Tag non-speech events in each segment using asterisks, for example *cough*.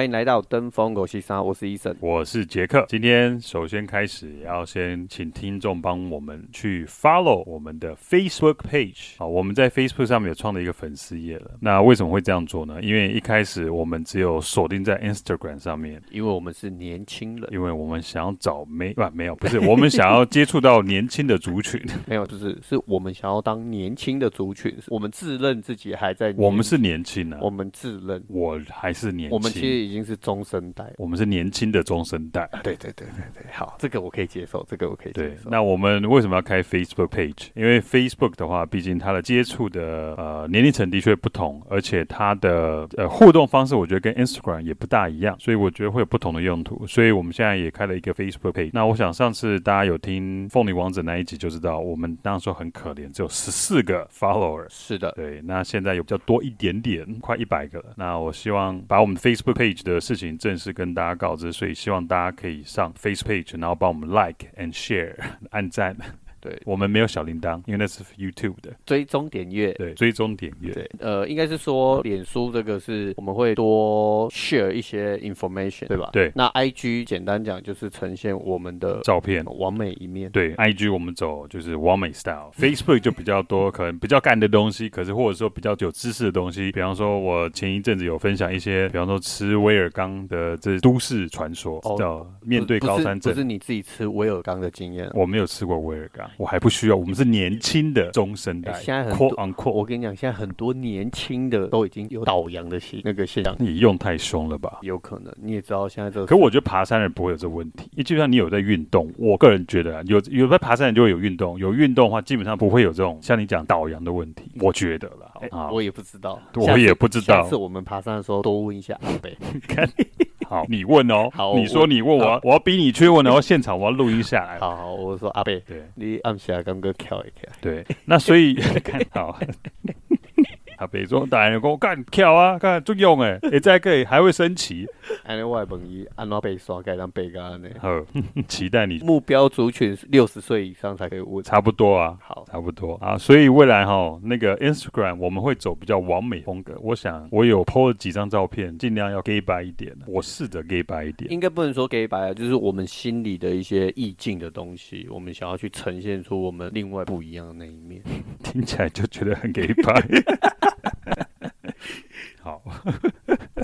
欢迎来到登峰狗西沙，我是医生，我是杰克。今天首先开始要先请听众帮我们去 follow 我们的 Facebook page 啊，我们在 Facebook 上面有创了一个粉丝页了。那为什么会这样做呢？因为一开始我们只有锁定在 Instagram 上面，因为我们是年轻人，因为我们想要找没不、啊、没有不是 *laughs* 我们想要接触到年轻的族群，*laughs* 没有就是是我们想要当年轻的族群，我们自认自己还在，我们是年轻啊，我们自认我还是年轻，我们其实。已经是中生代，我们是年轻的中生代。对对对对对，好，这个我可以接受，这个我可以接受。那我们为什么要开 Facebook page？因为 Facebook 的话，毕竟它的接触的呃年龄层的确不同，而且它的呃互动方式，我觉得跟 Instagram 也不大一样，所以我觉得会有不同的用途。所以我们现在也开了一个 Facebook page。那我想上次大家有听凤梨王子那一集就知道，我们当时很可怜，只有十四个 follower。是的，对。那现在有比较多一点点，快一百个了。那我希望把我们 Facebook page 的事情正式跟大家告知，所以希望大家可以上 Face Page，然后帮我们 Like and Share，按赞。对，我们没有小铃铛，因为那是 YouTube 的追踪点阅。对，追踪点阅。对，呃，应该是说脸书这个是我们会多 share 一些 information，对吧？对。那 IG 简单讲就是呈现我们的照片，完美一面。对，IG 我们走就是完美 style，Facebook 就比较多可能比较干的东西，可是或者说比较有知识的东西，比方说我前一阵子有分享一些，比方说吃威尔刚的这都市传说，哦、叫面对高山症。不是你自己吃威尔刚的经验，我没有吃过威尔刚。我还不需要，我们是年轻的中生代。现在很多，我跟你讲，现在很多年轻的都已经有倒阳的现那个现象。你用太凶了吧？有可能，你也知道现在这个。可我觉得爬山人不会有这个问题，因为基本上你有在运动。我个人觉得啊，有有在爬山人就会有运动，有运动的话，基本上不会有这种像你讲倒阳的问题。我觉得了，啊，我也不知道，我也不知道。下次我们爬山的时候多问一下阿北。*laughs* 看。好，你问哦。好，你说你问我，我，要逼你去问，然后现场我要录音下来。好，好，我说阿贝，对，你按下刚哥跳一跳。对，那所以 *laughs* 看好。阿北说：“大人讲干跳啊，干作用哎，也在可以还会升旗。安尼我问伊，安怎被刷盖当被干呢？好，*laughs* 期待你目标族群六十岁以上才可以问，差不多啊。好，差不多啊。所以未来哈，那个 Instagram 我们会走比较完美风格。我想我有 po 了几张照片，尽量要 gay 白一点。我试着 gay 白一点，应该不能说 gay 白啊，就是我们心里的一些意境的东西，我们想要去呈现出我们另外不一样的那一面。*laughs* 听起来就觉得很 gay 白。*laughs* ” *laughs* 好，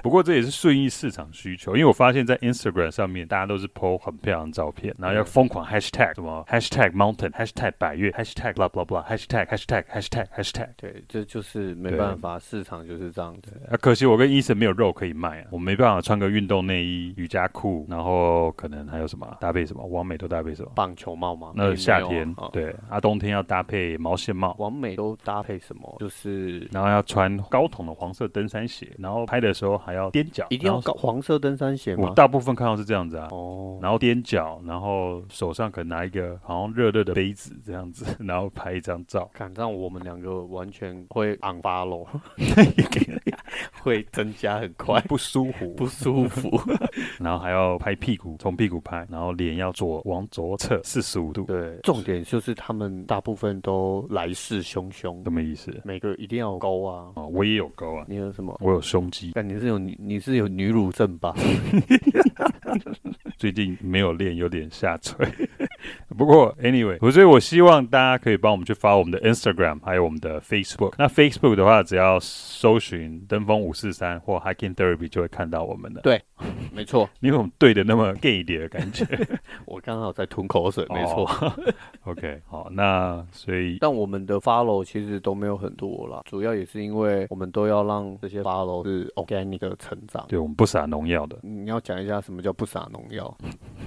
不过这也是顺应市场需求，因为我发现，在 Instagram 上面，大家都是 po 很漂亮的照片，然后要疯狂 hashtag 什么 hashtag mountain，hashtag 百月，hashtag blah blah blah，hashtag hashtag hashtag hashtag。对，这就是没办法，市场就是这样子。啊，可惜我跟医生没有肉可以卖啊，我没办法穿个运动内衣、瑜伽裤，然后可能还有什么搭配什么，完美都搭配什么？棒球帽吗？那夏天对，啊，冬天要搭配毛线帽。完美都搭配什么？就是然后要穿高筒的黄色登山鞋，然后拍的时候还要踮脚，一定要搞黄色登山鞋吗？我大部分看到是这样子啊。哦，然后踮脚，然后手上可能拿一个好像热热的杯子这样子，*laughs* 然后拍一张照。看，这样我们两个完全会 *laughs* unfollow，会增加很快，*laughs* 不舒服，不舒服。然后还要拍屁股，从屁股拍，然后脸要左往左侧四十五度。对，重点就是他们大部分都来势汹汹，什么意思？每个一定要有沟啊。哦，我也有沟啊。你有什么？我有胸肌。但你是有你你是有女乳症吧？*laughs* 最近没有练，有点下垂。*laughs* 不过，anyway，所以我希望大家可以帮我们去发我们的 Instagram，还有我们的 Facebook。那 Facebook 的话，只要搜寻“登峰五四三”或 “Hiking Therapy” 就会看到我们的。对，没错。*laughs* 你怎么对的那么 gay 一点的感觉？*laughs* 我刚好在吞口水，没错。Oh, OK，好，那所以，但我们的 follow 其实都没有很多啦，主要也是因为我们都要让这些 follow 是 organic 的成长。对，我们不撒农药的。你要讲一下什么叫不撒农药？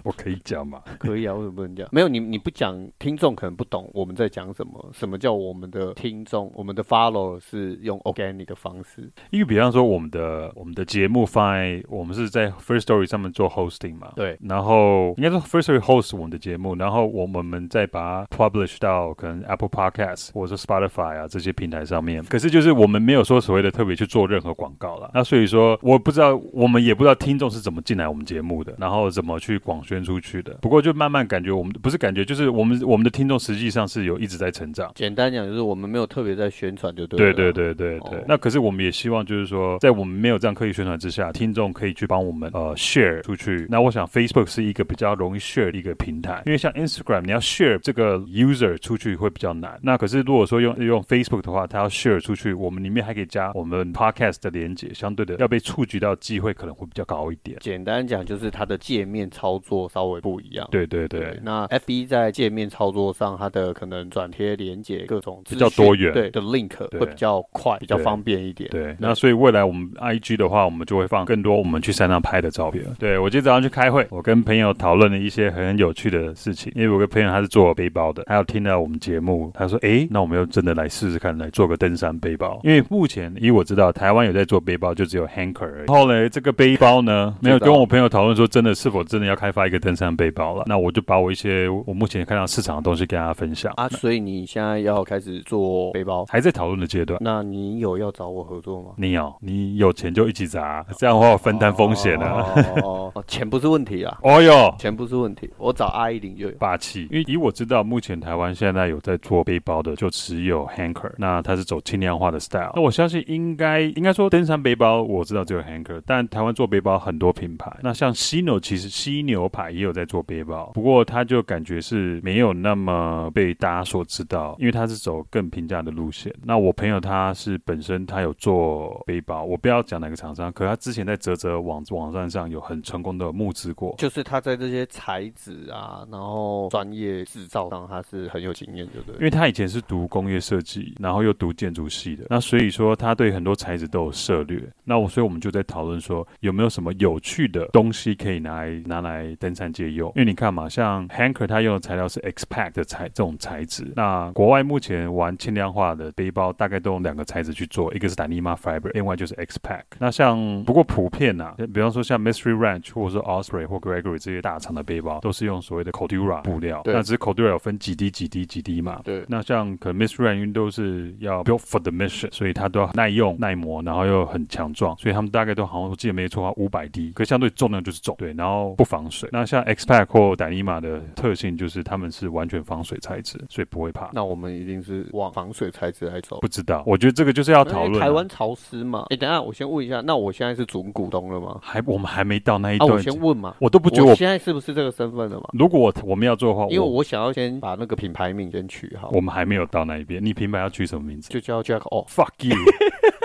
我可以讲吗？可以啊，为什么不能讲？没有你。你不讲，听众可能不懂我们在讲什么。什么叫我们的听众？我们的 follow 是用 organic 的方式。因为比方说，我们的我们的节目放在我们是在 First Story 上面做 hosting 嘛？对。然后应该说 First Story host 我们的节目，然后我们再把它 publish 到可能 Apple Podcast 或者是 Spotify 啊这些平台上面。可是就是我们没有说所谓的特别去做任何广告了。那所以说，我不知道，我们也不知道听众是怎么进来我们节目的，然后怎么去广宣出去的。不过就慢慢感觉我们不是感觉，就是我们我们的听众实际上是有一直在成长。简单讲就是我们没有特别在宣传，就对。对对对对对。哦、那可是我们也希望就是说，在我们没有这样刻意宣传之下，听众可以去帮我们呃 share 出去。那我想 Facebook 是一个比较容易 share 的一个平台，因为像 Instagram 你要 share 这个 user 出去会比较难。那可是如果说用用 Facebook 的话，它要 share 出去，我们里面还可以加我们 podcast 的连接，相对的要被触及到机会可能会比较高一点。简单讲就是它的界面操作稍微不一样。对对对。对那 FB 在界面操作上，它的可能转贴连接各种比较多元，对的 link 会比较快，比较方便一点。对，对那所以未来我们 IG 的话，我们就会放更多我们去山上拍的照片。对，我今天早上去开会，我跟朋友讨论了一些很有趣的事情。因为我个朋友他是做背包的，他要听到我们节目，他说：“哎，那我们要真的来试试看，来做个登山背包。”因为目前以我知道，台湾有在做背包，就只有 Hanker 而已。然后呢，这个背包呢，没有跟我朋友讨论说，真的是否真的要开发一个登山背包了。那我就把我一些我目前看到市场的东西跟大家分享啊。所以你现在要开始做背包，还在讨论的阶段。那你有要找我合作吗？你有，你有钱就一起砸，这样的话我分担风险了。哦哦，钱不是问题啊。*laughs* 哦哟，钱不是问题，我找阿一零就有。霸气，因为以我知道，目前台湾现在有在做背包的，就只有 Hanker。那它是走轻量化的 style。那我相信应该应该说登山背包，我知道只有 Hanker。但台湾做背包很多品牌，那像犀牛其实犀牛牌也有在做背包，不过它就感觉是没有那么被大家所知道，因为他是走更平价的路线。那我朋友他是本身他有做背包，我不要讲哪个厂商，可他之前在泽泽网网站上有很成功的募资过，就是他在这些材质啊，然后专业制造上他是很有经验，对不对？因为他以前是读工业设计，然后又读建筑系的，那所以说他对很多材质都有涉猎。那我所以我们就在讨论说，有没有什么有趣的东西可以拿来拿来登山借用？因为你看嘛，像他用的材料是 X-Pack 的材这种材质，那国外目前玩轻量化的背包，大概都用两个材质去做，一个是 Dyneema Fiber，另外就是 X-Pack。那像不过普遍呐、啊，比方说像 Mystery Ranch 或者说 Osprey 或 Gregory 这些大厂的背包，都是用所谓的 Cordura 布料。对那只是 Cordura 有分几滴几滴几滴嘛？对。那像可能 Mystery Ranch 都是要 Built for the Mission，所以它都要耐用耐磨，然后又很强壮，所以他们大概都好像我记得没错，五百滴，可相对重量就是重，对，然后不防水。那像 X-Pack 或 Dyneema 的特性就是他们是完全防水材质，所以不会怕。那我们一定是往防水材质来走。不知道，我觉得这个就是要讨论、啊。台湾潮湿嘛？哎，等下我先问一下，那我现在是准股东了吗？还我们还没到那一段。啊、我先问嘛，我都不觉得我，我现在是不是这个身份了嘛？如果我我们要做的话，因为我想要先把那个品牌名先取好。我们还没有到那一边，你品牌要取什么名字？就叫 Jack Off。Fuck you！*laughs*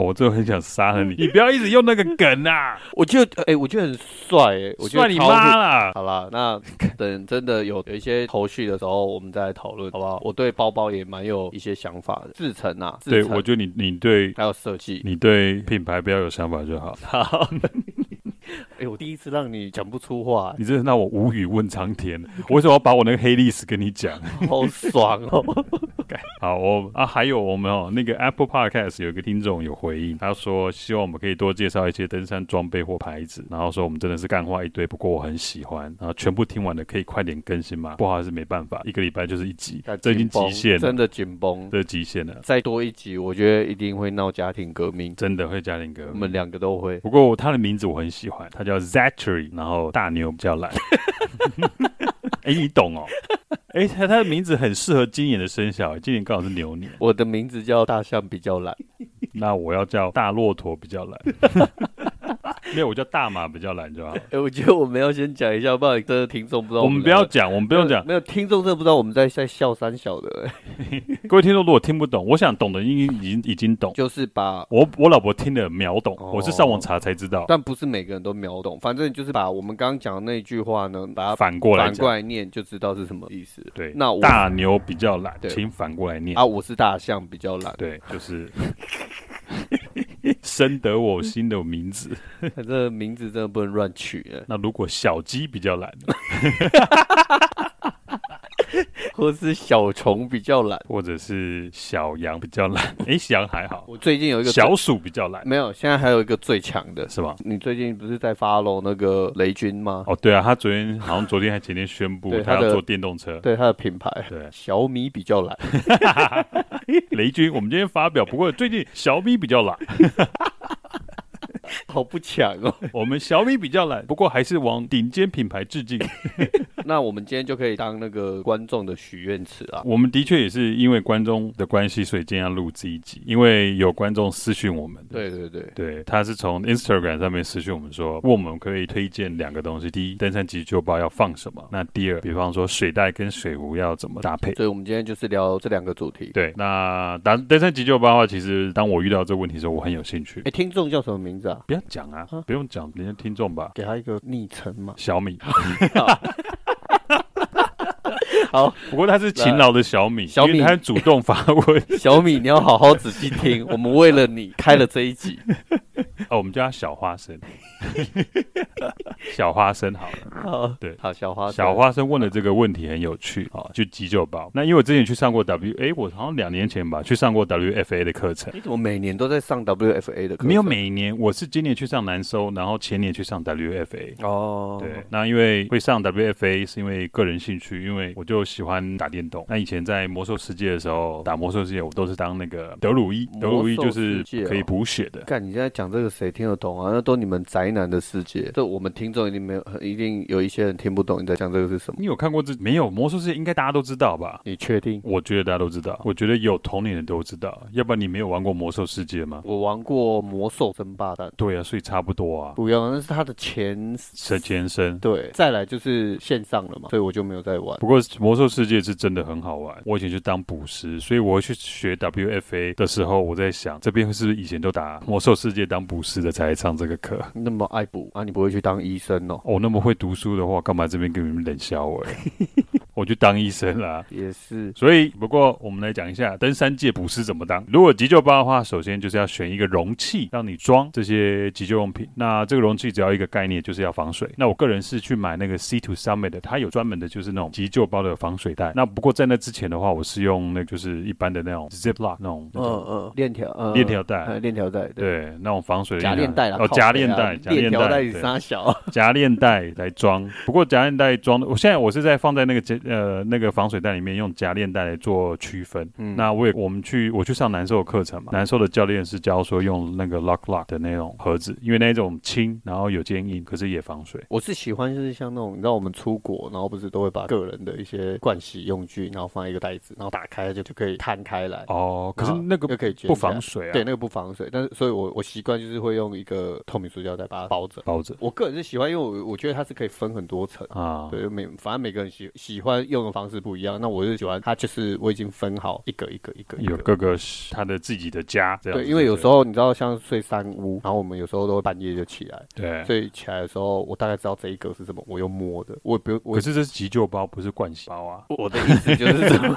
我最后很想杀了你！你不要一直用那个梗啊！*laughs* 我觉得，哎、欸，我觉得很帅，哎，帅你妈了！好了，那等真的有有一些头绪的时候，我们再来讨论，好不好？我对包包也蛮有一些想法的，制成啊，对，我觉得你你对还有设计，你对品牌比较有想法就好。好。*laughs* 哎、欸，我第一次让你讲不出话、欸，你真的让我无语问苍天。*laughs* 我为什么要把我那个黑历史跟你讲？*laughs* 好爽哦！好，我啊，还有我们哦，那个 Apple Podcast 有一个听众有回应，他说希望我们可以多介绍一些登山装备或牌子，然后说我们真的是干话一堆，不过我很喜欢。然后全部听完了，可以快点更新吗？不好意思，没办法，一个礼拜就是一集，这已经极限了，真的紧绷，这极限了。再多一集，我觉得一定会闹家庭革命，真的会家庭革命，我们两个都会。不过他的名字我很喜欢，他叫 Zachary，然后大牛比较懒。*laughs* 哎、欸，你懂哦？哎、欸，他他的名字很适合今年的生肖，今年刚好是牛年。我的名字叫大象比较懒，*laughs* 那我要叫大骆驼比较懒。没有，我叫大马比较懒就好。哎、欸，我觉得我们要先讲一下，不然真的听众不知道我们。我们不要讲，我们不用讲。没有听众真的不知道我们在在笑三小的。*laughs* 各位听众如果听不懂，我想懂的应该已经已经懂。就是把我我老婆听的秒懂，哦、我是上网查才知道。但不是每个人都秒懂，反正就是把我们刚刚讲的那句话呢，把它反过来反过来念，就知道是什么意思。对，那我大牛比较懒，请反过来念啊，我是大象比较懒。对，就是。*laughs* *laughs* 深得我心的名字，*laughs* 这名字真的不能乱取。那如果小鸡比较懒，*laughs* *laughs* 或是小虫比较懒，或者是小羊比较懒。哎，小羊还好。我最近有一个小鼠比较懒，没有。现在还有一个最强的，是吧？你最近不是在 follow 那个雷军吗？哦，对啊，他昨天好像昨天还前天宣布他要做电动车，对他的品牌，对小米比较懒。*laughs* 雷军，我们今天发表，不过最近小米比较懒。*laughs* 好不强哦。我们小米比较懒，不过还是往顶尖品牌致敬。那我们今天就可以当那个观众的许愿池啊。我们的确也是因为观众的关系，所以今天要录这一集，因为有观众私讯我们。对对对对，他是从 Instagram 上面私讯我们说，问我们可以推荐两个东西：第一，登山急救包要放什么；那第二，比方说水袋跟水壶要怎么搭配。所以我们今天就是聊这两个主题。对，那当登山急救包的话，其实当我遇到这个问题的时候，我很有兴趣。哎，听众叫什么名字啊？不要讲啊，啊不用讲，人家听众吧，给他一个昵称嘛。小米。*laughs* *laughs* *laughs* 好，不过他是勤劳的小米，小米他主动发问。*laughs* 小米，你要好好仔细听，我们为了你开了这一集。*laughs* 哦，我们叫他小花生。小花生好了，好，对，好，小花生，小花生问的这个问题很有趣啊，就急救包。那因为我之前去上过 W，哎，我好像两年前吧，去上过 WFA 的课程。你怎么每年都在上 WFA 的课程？没有每年，我是今年去上南收，然后前年去上 WFA。哦，对，那因为会上 WFA 是因为个人兴趣，因为我就喜欢打电动。那以前在魔兽世界的时候打魔兽世界，我都是当那个德鲁伊，德鲁伊就是可以补血的。干，你现在讲这个谁听得懂啊？那都你们宅男的世界。这我们听众一定没有，一定有一些人听不懂你在讲这个是什么。你有看过这没有？魔兽世界应该大家都知道吧？你确定？我觉得大家都知道。我觉得有童年的都知道，要不然你没有玩过魔兽世界吗？我玩过魔兽争霸战。对啊，所以差不多啊。不要，那是它的前是前身。对，再来就是线上了嘛，所以我就没有再玩。不过魔兽世界是真的很好玩。我以前去当捕食，所以我去学 WFA 的时候，我在想这边是不是以前都打魔兽世界当补师的才来上这个课？那么爱补啊，你不会去当医生哦？哦，那么会读书的话，干嘛这边给你们冷笑话？*laughs* 我去当医生啦，也是。所以，不过我们来讲一下登山界补师怎么当。如果急救包的话，首先就是要选一个容器，让你装这些急救用品。那这个容器只要一个概念，就是要防水。那我个人是去买那个 Sea to Summit 的，它有专门的，就是那种急救包的防水袋。那不过在那之前的话，我是用那就是一般的那种 Ziploc 那种，嗯嗯，链条，链条带，链条带，对，那种防水的夹链袋哦，夹链袋，链条带杀小，夹链袋来装。不过夹链袋装的，我现在我是在放在那个夹呃那个防。水袋里面用夹链袋来做区分。嗯，那我也我们去我去上难受的课程嘛，难受的教练是教说用那个 lock lock 的那种盒子，因为那种轻，然后有坚硬，可是也防水。我是喜欢就是像那种，你知道我们出国，然后不是都会把个人的一些盥洗用具，然后放在一个袋子，然后打开就就可以摊开来。哦，可是那个可以不防水啊？对，那个不防水，但是所以我我习惯就是会用一个透明塑胶袋把它包着。包着。我个人是喜欢，因为我我觉得它是可以分很多层啊。对，每反正每个人喜喜欢用的方式不一样，那我就喜欢。它就是我已经分好一个一个一个，有各个他的自己的家这样。对，因为有时候你知道，像睡三屋，然后我们有时候都会半夜就起来。对，所以起来的时候，我大概知道这一个是什么，我又摸的。我不，可是这是急救包，不是灌洗包啊。我的意思就是这么。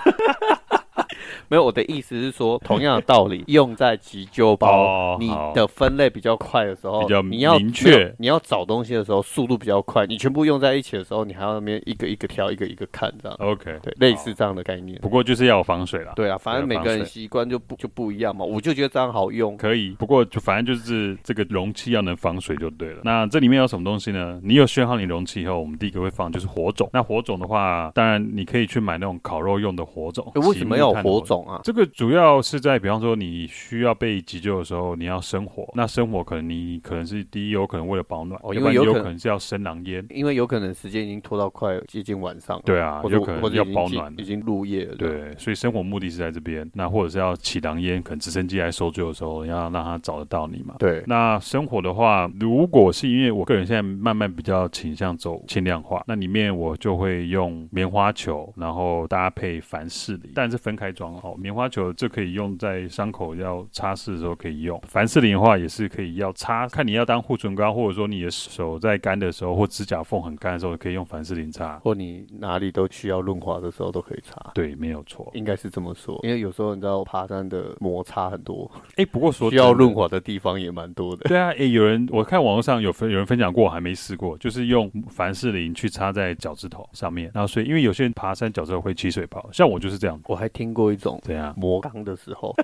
*laughs* 没有，我的意思是说，*laughs* 同样的道理，用在急救包，你的分类比较快的时候，比较你要明确，你要找东西的时候，速度比较快。你全部用在一起的时候，你还要那边一个一个挑，一个一个看，这样。OK，对，类似这样的概念。不过就是要有防水啦。对啊，反正每个人习惯就不就不一样嘛。我就觉得这样好用，可以。不过就反正就是这个容器要能防水就对了。那这里面有什么东西呢？你有选好你容器以后，我们第一个会放就是火种。那火种的话，当然你可以去买那种烤肉用的火种。为什么要火种啊？这个主要。是在比方说你需要被急救的时候，你要生火，那生火可能你可能是第一有可能为了保暖，哦，因为有可能是要生狼烟，因为有可能时间已经拖到快接近晚上了，对啊，有可能要保暖，已经入夜了，对，所以生火目的是在这边，那或者是要起狼烟，可能直升机来搜救的时候要让他找得到你嘛，对，那生火的话，如果是因为我个人现在慢慢比较倾向走轻量化，那里面我就会用棉花球，然后搭配凡士林，但是分开装哦，棉花球这可以用在伤口要擦拭的时候可以用，凡士林的话也是可以要擦，看你要当护唇膏，或者说你的手在干的时候，或指甲缝很干的时候，可以用凡士林擦，或你哪里都需要润滑的时候都可以擦。对，没有错，应该是这么说，因为有时候你知道爬山的摩擦很多，哎，不过说需要润滑的地方也蛮多的。对啊，哎，有人我看网络上有分有人分享过，我还没试过，就是用凡士林去擦在脚趾头上面，然后所以因为有些人爬山脚趾头会起水泡，像我就是这样，我还听过一种怎样磨钢的时候。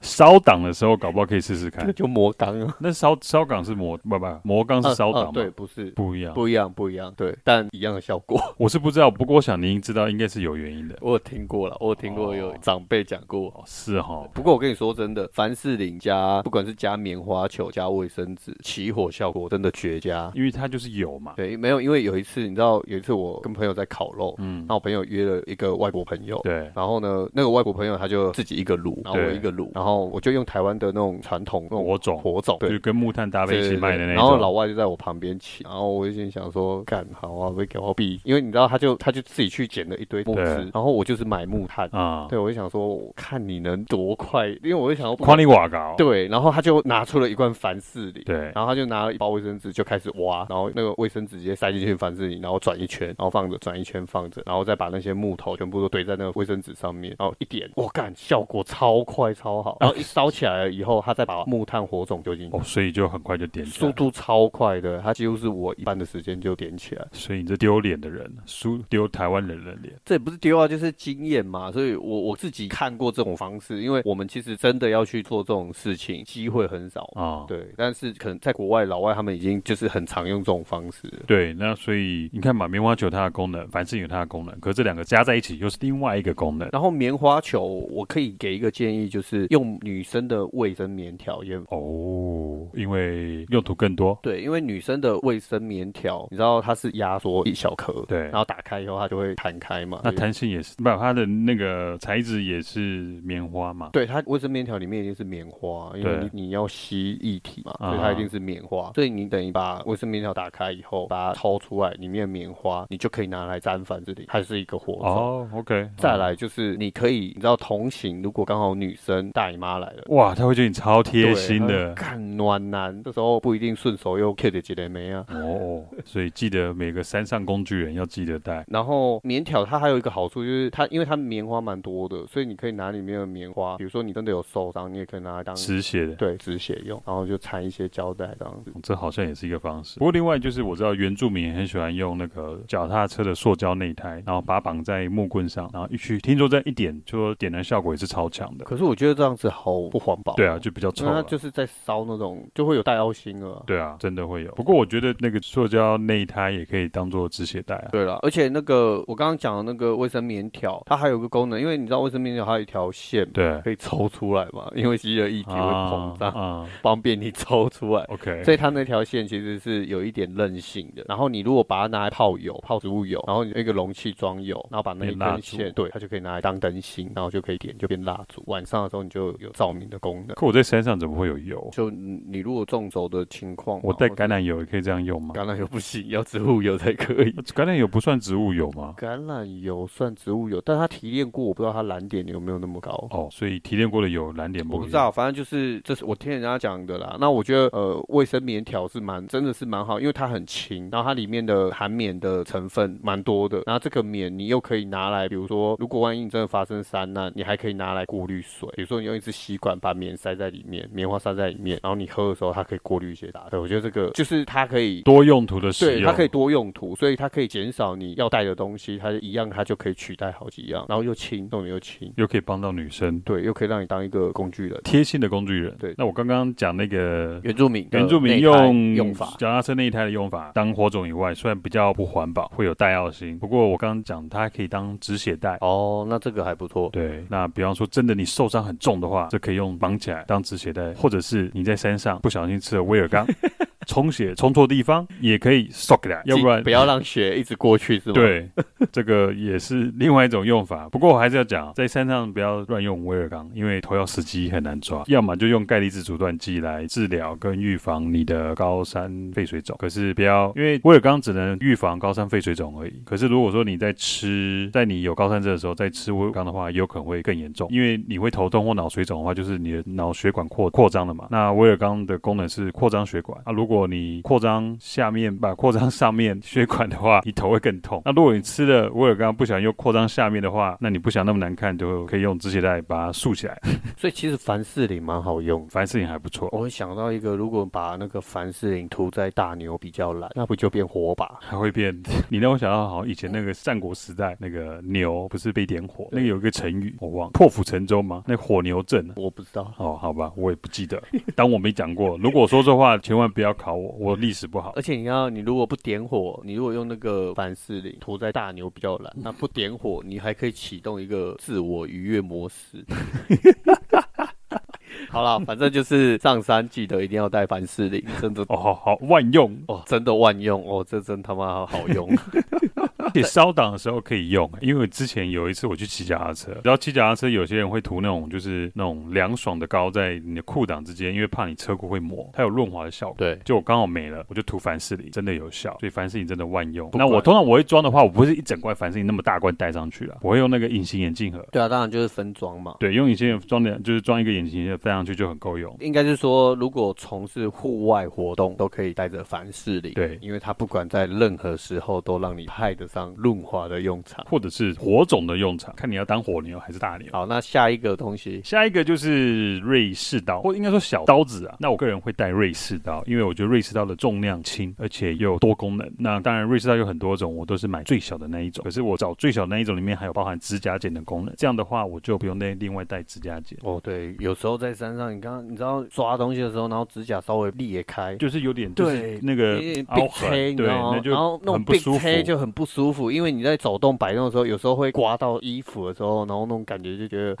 烧档的时候，搞不好可以试试看。*laughs* 就磨缸啊？那烧烧岗是磨不不磨缸是烧档吗？对，不是不一样，不一样，不一样。对，但一样的效果。*laughs* 我是不知道，不过我想您知道，应该是有原因的。我有听过了，我有听过有长辈讲过。哦，是哈。不过我跟你说真的，凡士林加不管是加棉花球加卫生纸，起火效果真的绝佳，因为它就是有嘛。对，没有，因为有一次你知道，有一次我跟朋友在烤肉，嗯，那我朋友约了一个外国朋友，对，然后呢，那个外国朋友他就自己一个炉，然后我一个炉，然后我就用台湾的那种传统那种火种，火种，对，就跟木炭搭配一起卖的那种。然后老外就在我旁边起，然后我就心想说，干好啊，会给我币，因为你知道，他就他就自己去捡了一堆木枝，然后我就是买木炭。啊，对，我就想说，我看你能多快，因为我就想要夸你瓦高，对，然后他就拿出了一罐凡士林，对，然后他就拿了一包卫生纸就开始挖，然后那个卫生纸直接塞进去凡士林，然后转一圈，然后放着，转一圈放着，然后再把那些木头全部都堆在那个卫生纸上面，然后一点，我干，效果超快超好，然后一烧起来了以后，他再把木炭火种丢进去，哦，所以就很快就点起来，速度超快的，他几乎是我一半的时间就点起来，所以你这丢脸的人，输丢台湾人的脸，这也不是丢啊，就是经验嘛，所以我我自己看过这种方式，因为我们其实真的要去做这种事情，机会很少啊，哦、对，但是可能在国外老外他们已经就是很常用这种方式，对，那所以你看嘛，棉花球它的功能，凡事有它的功能，可是这两个加在一起又是另外一个功能。然后棉花球，我可以给一个建议，就是用女生的卫生棉条也哦，因为用途更多。对，因为女生的卫生棉条，你知道它是压缩一小颗，对，然后打开以后它就会弹开嘛。那弹性也是，不，它的那个材质也是棉花嘛？对，它卫生棉条里面一定是棉花，因为你你要吸液体嘛，所以它一定是棉花。啊、所以你等于把卫生棉条打开以后，把它掏出来，里面的棉花你就可以拿来粘反这里，它是一个活动。哦，OK。再来就是你可以，你知道同行，如果刚好女生大姨妈来了，哇，他会觉得你超贴心的，看暖男。这时候不一定顺手又的几类没啊。哦，所以记得每个山上工具人要记得带。然后棉条它还有一个好处就是它，因为它棉花蛮多的，所以你可以拿里面的棉花，比如说你真的有受伤，你也可以拿来当止血的，对，止血用，然后就缠一些胶带这样子。这好像也是一个方式。不过另外就是我知道原住民也很喜欢用那个脚踏车的塑胶内胎，然后把它绑在木棍上，然后一去听说这一点，就说点燃效果也是超强的。可是我觉得这样子好不环保。对啊，就比较臭。它就是在烧那种，就会有带凹心了。对啊，真的会有。不过我觉得那个塑胶内胎也可以当做止血带啊。对了，而且那个我刚刚讲的那个卫生棉条，它还有个功能，因为你知道卫生棉条它有一条线，对，可以抽出来嘛，*laughs* 因为吸热液体会膨胀，啊，方便你抽出来。*laughs* OK，所以它那条线其实是有一点韧性的。然后你如果把它拿来泡油、泡植物油，然后你那个容器装油，然后把那一根线，对，它就可以拿来当灯芯，然后就可以点，就变蜡烛。晚上的时候你就有照明的功能。可我在山上怎么会有油？就你如果纵轴的情况，我带橄榄油也可以这样用吗？橄榄油不行，要植物油才可以。橄榄油不算植物油吗？*laughs* 橄榄油算植物油，但它提炼过，我不知道它燃点有没有那么高。哦，所以提炼过的油燃点不？我不知道，反正就是这是我听人家讲的啦。那我觉得呃，卫生棉条是蛮真的是蛮好，因为它很轻，然后它里面的含棉的成分蛮多的。然后这个棉你又可以拿来，比如说如果万一你真的发生山难，你还可以拿来过滤水。比如说你用一支吸管把棉塞在里面，棉花塞在里面，然后你喝的时候它可以过滤一些杂。对，我觉得这个就是它可以多用途的使用，对，它可以多用途，所以它可以减少你要带的东西，它一样它就可以取代好几样，然后又轻，重点又轻，又可以帮到女生，对，又可以让你当一个工具人，贴心的工具人。对，那我刚刚讲那个原住民，原住民用用法，脚踏车那一胎的用法当火种以外，虽然比较不环保，会有带药性，不过我刚刚讲它还可以当止血带。哦，那这个还不错。对，那比方说真的你受伤很重的话，就可以用绑起来当止血带，或者是你在山上不小心吃了威尔刚。充血充错地方也可以 soak 的，要不然不要让血一直过去是吗？对，这个也是另外一种用法。不过我还是要讲，在山上不要乱用威尔刚，因为头药司机很难抓。要么就用钙离子阻断剂来治疗跟预防你的高山肺水肿。可是不要，因为威尔刚只能预防高山肺水肿而已。可是如果说你在吃，在你有高山症的时候再吃威尔刚的话，有可能会更严重，因为你会头痛或脑水肿的话，就是你的脑血管扩扩张了嘛。那威尔刚的功能是扩张血管啊，如果果你扩张下面，把扩张上面血管的话，你头会更痛。那如果你吃了威尔刚不想用扩张下面的话，那你不想那么难看，就可以用止血带把它竖起来。*laughs* 所以其实凡士林蛮好用，凡士林还不错。我会想到一个，如果把那个凡士林涂在大牛比较懒，那不就变火把？还会变？*laughs* 你让我想到好像以前那个战国时代那个牛不是被点火，那个有一个成语我忘了，破釜沉舟吗？那火牛阵我不知道。哦，好吧，我也不记得。当我没讲过，如果说这话，千万不要考我，我历史不好。而且你要，你如果不点火，你如果用那个凡士林涂在大牛比较蓝，那不点火，你还可以启动一个自我愉悦模式。*laughs* 好了，反正就是上山记得一定要带凡士林，真的哦，好好万用哦，真的万用哦，这真他妈好好用。而且烧档的时候可以用，因为之前有一次我去骑脚踏车，然后骑脚踏车有些人会涂那种就是那种凉爽的膏在你的裤档之间，因为怕你车库会磨，它有润滑的效果。对，就我刚好没了，我就涂凡士林，真的有效，所以凡士林真的万用。那我通常我会装的话，我不是一整罐凡士林那么大罐带上去了，我会用那个隐形眼镜盒。对啊，当然就是分装嘛。对，用隐形眼镜装点就是装一个隐形眼镜带上去就很够用。应该是说，如果从事户外活动，都可以带着凡士林。对，因为它不管在任何时候都让你派得上润滑的用场，或者是火种的用场，看你要当火牛还是大牛。好，那下一个东西，下一个就是瑞士刀，或应该说小刀子啊。那我个人会带瑞士刀，因为我觉得瑞士刀的重量轻，而且又多功能。那当然，瑞士刀有很多种，我都是买最小的那一种。可是我找最小的那一种里面还有包含指甲剪的功能，这样的话我就不用再另外带指甲剪。哦，对，有时候在山上，你刚刚你知道抓东西的时候，然后指甲稍微裂开，就是有点对那个凹痕，对，那就然后那种被黑就很不舒服，因为你在走动摆动的时候。有时候会刮到衣服的时候，然后那种感觉就觉得，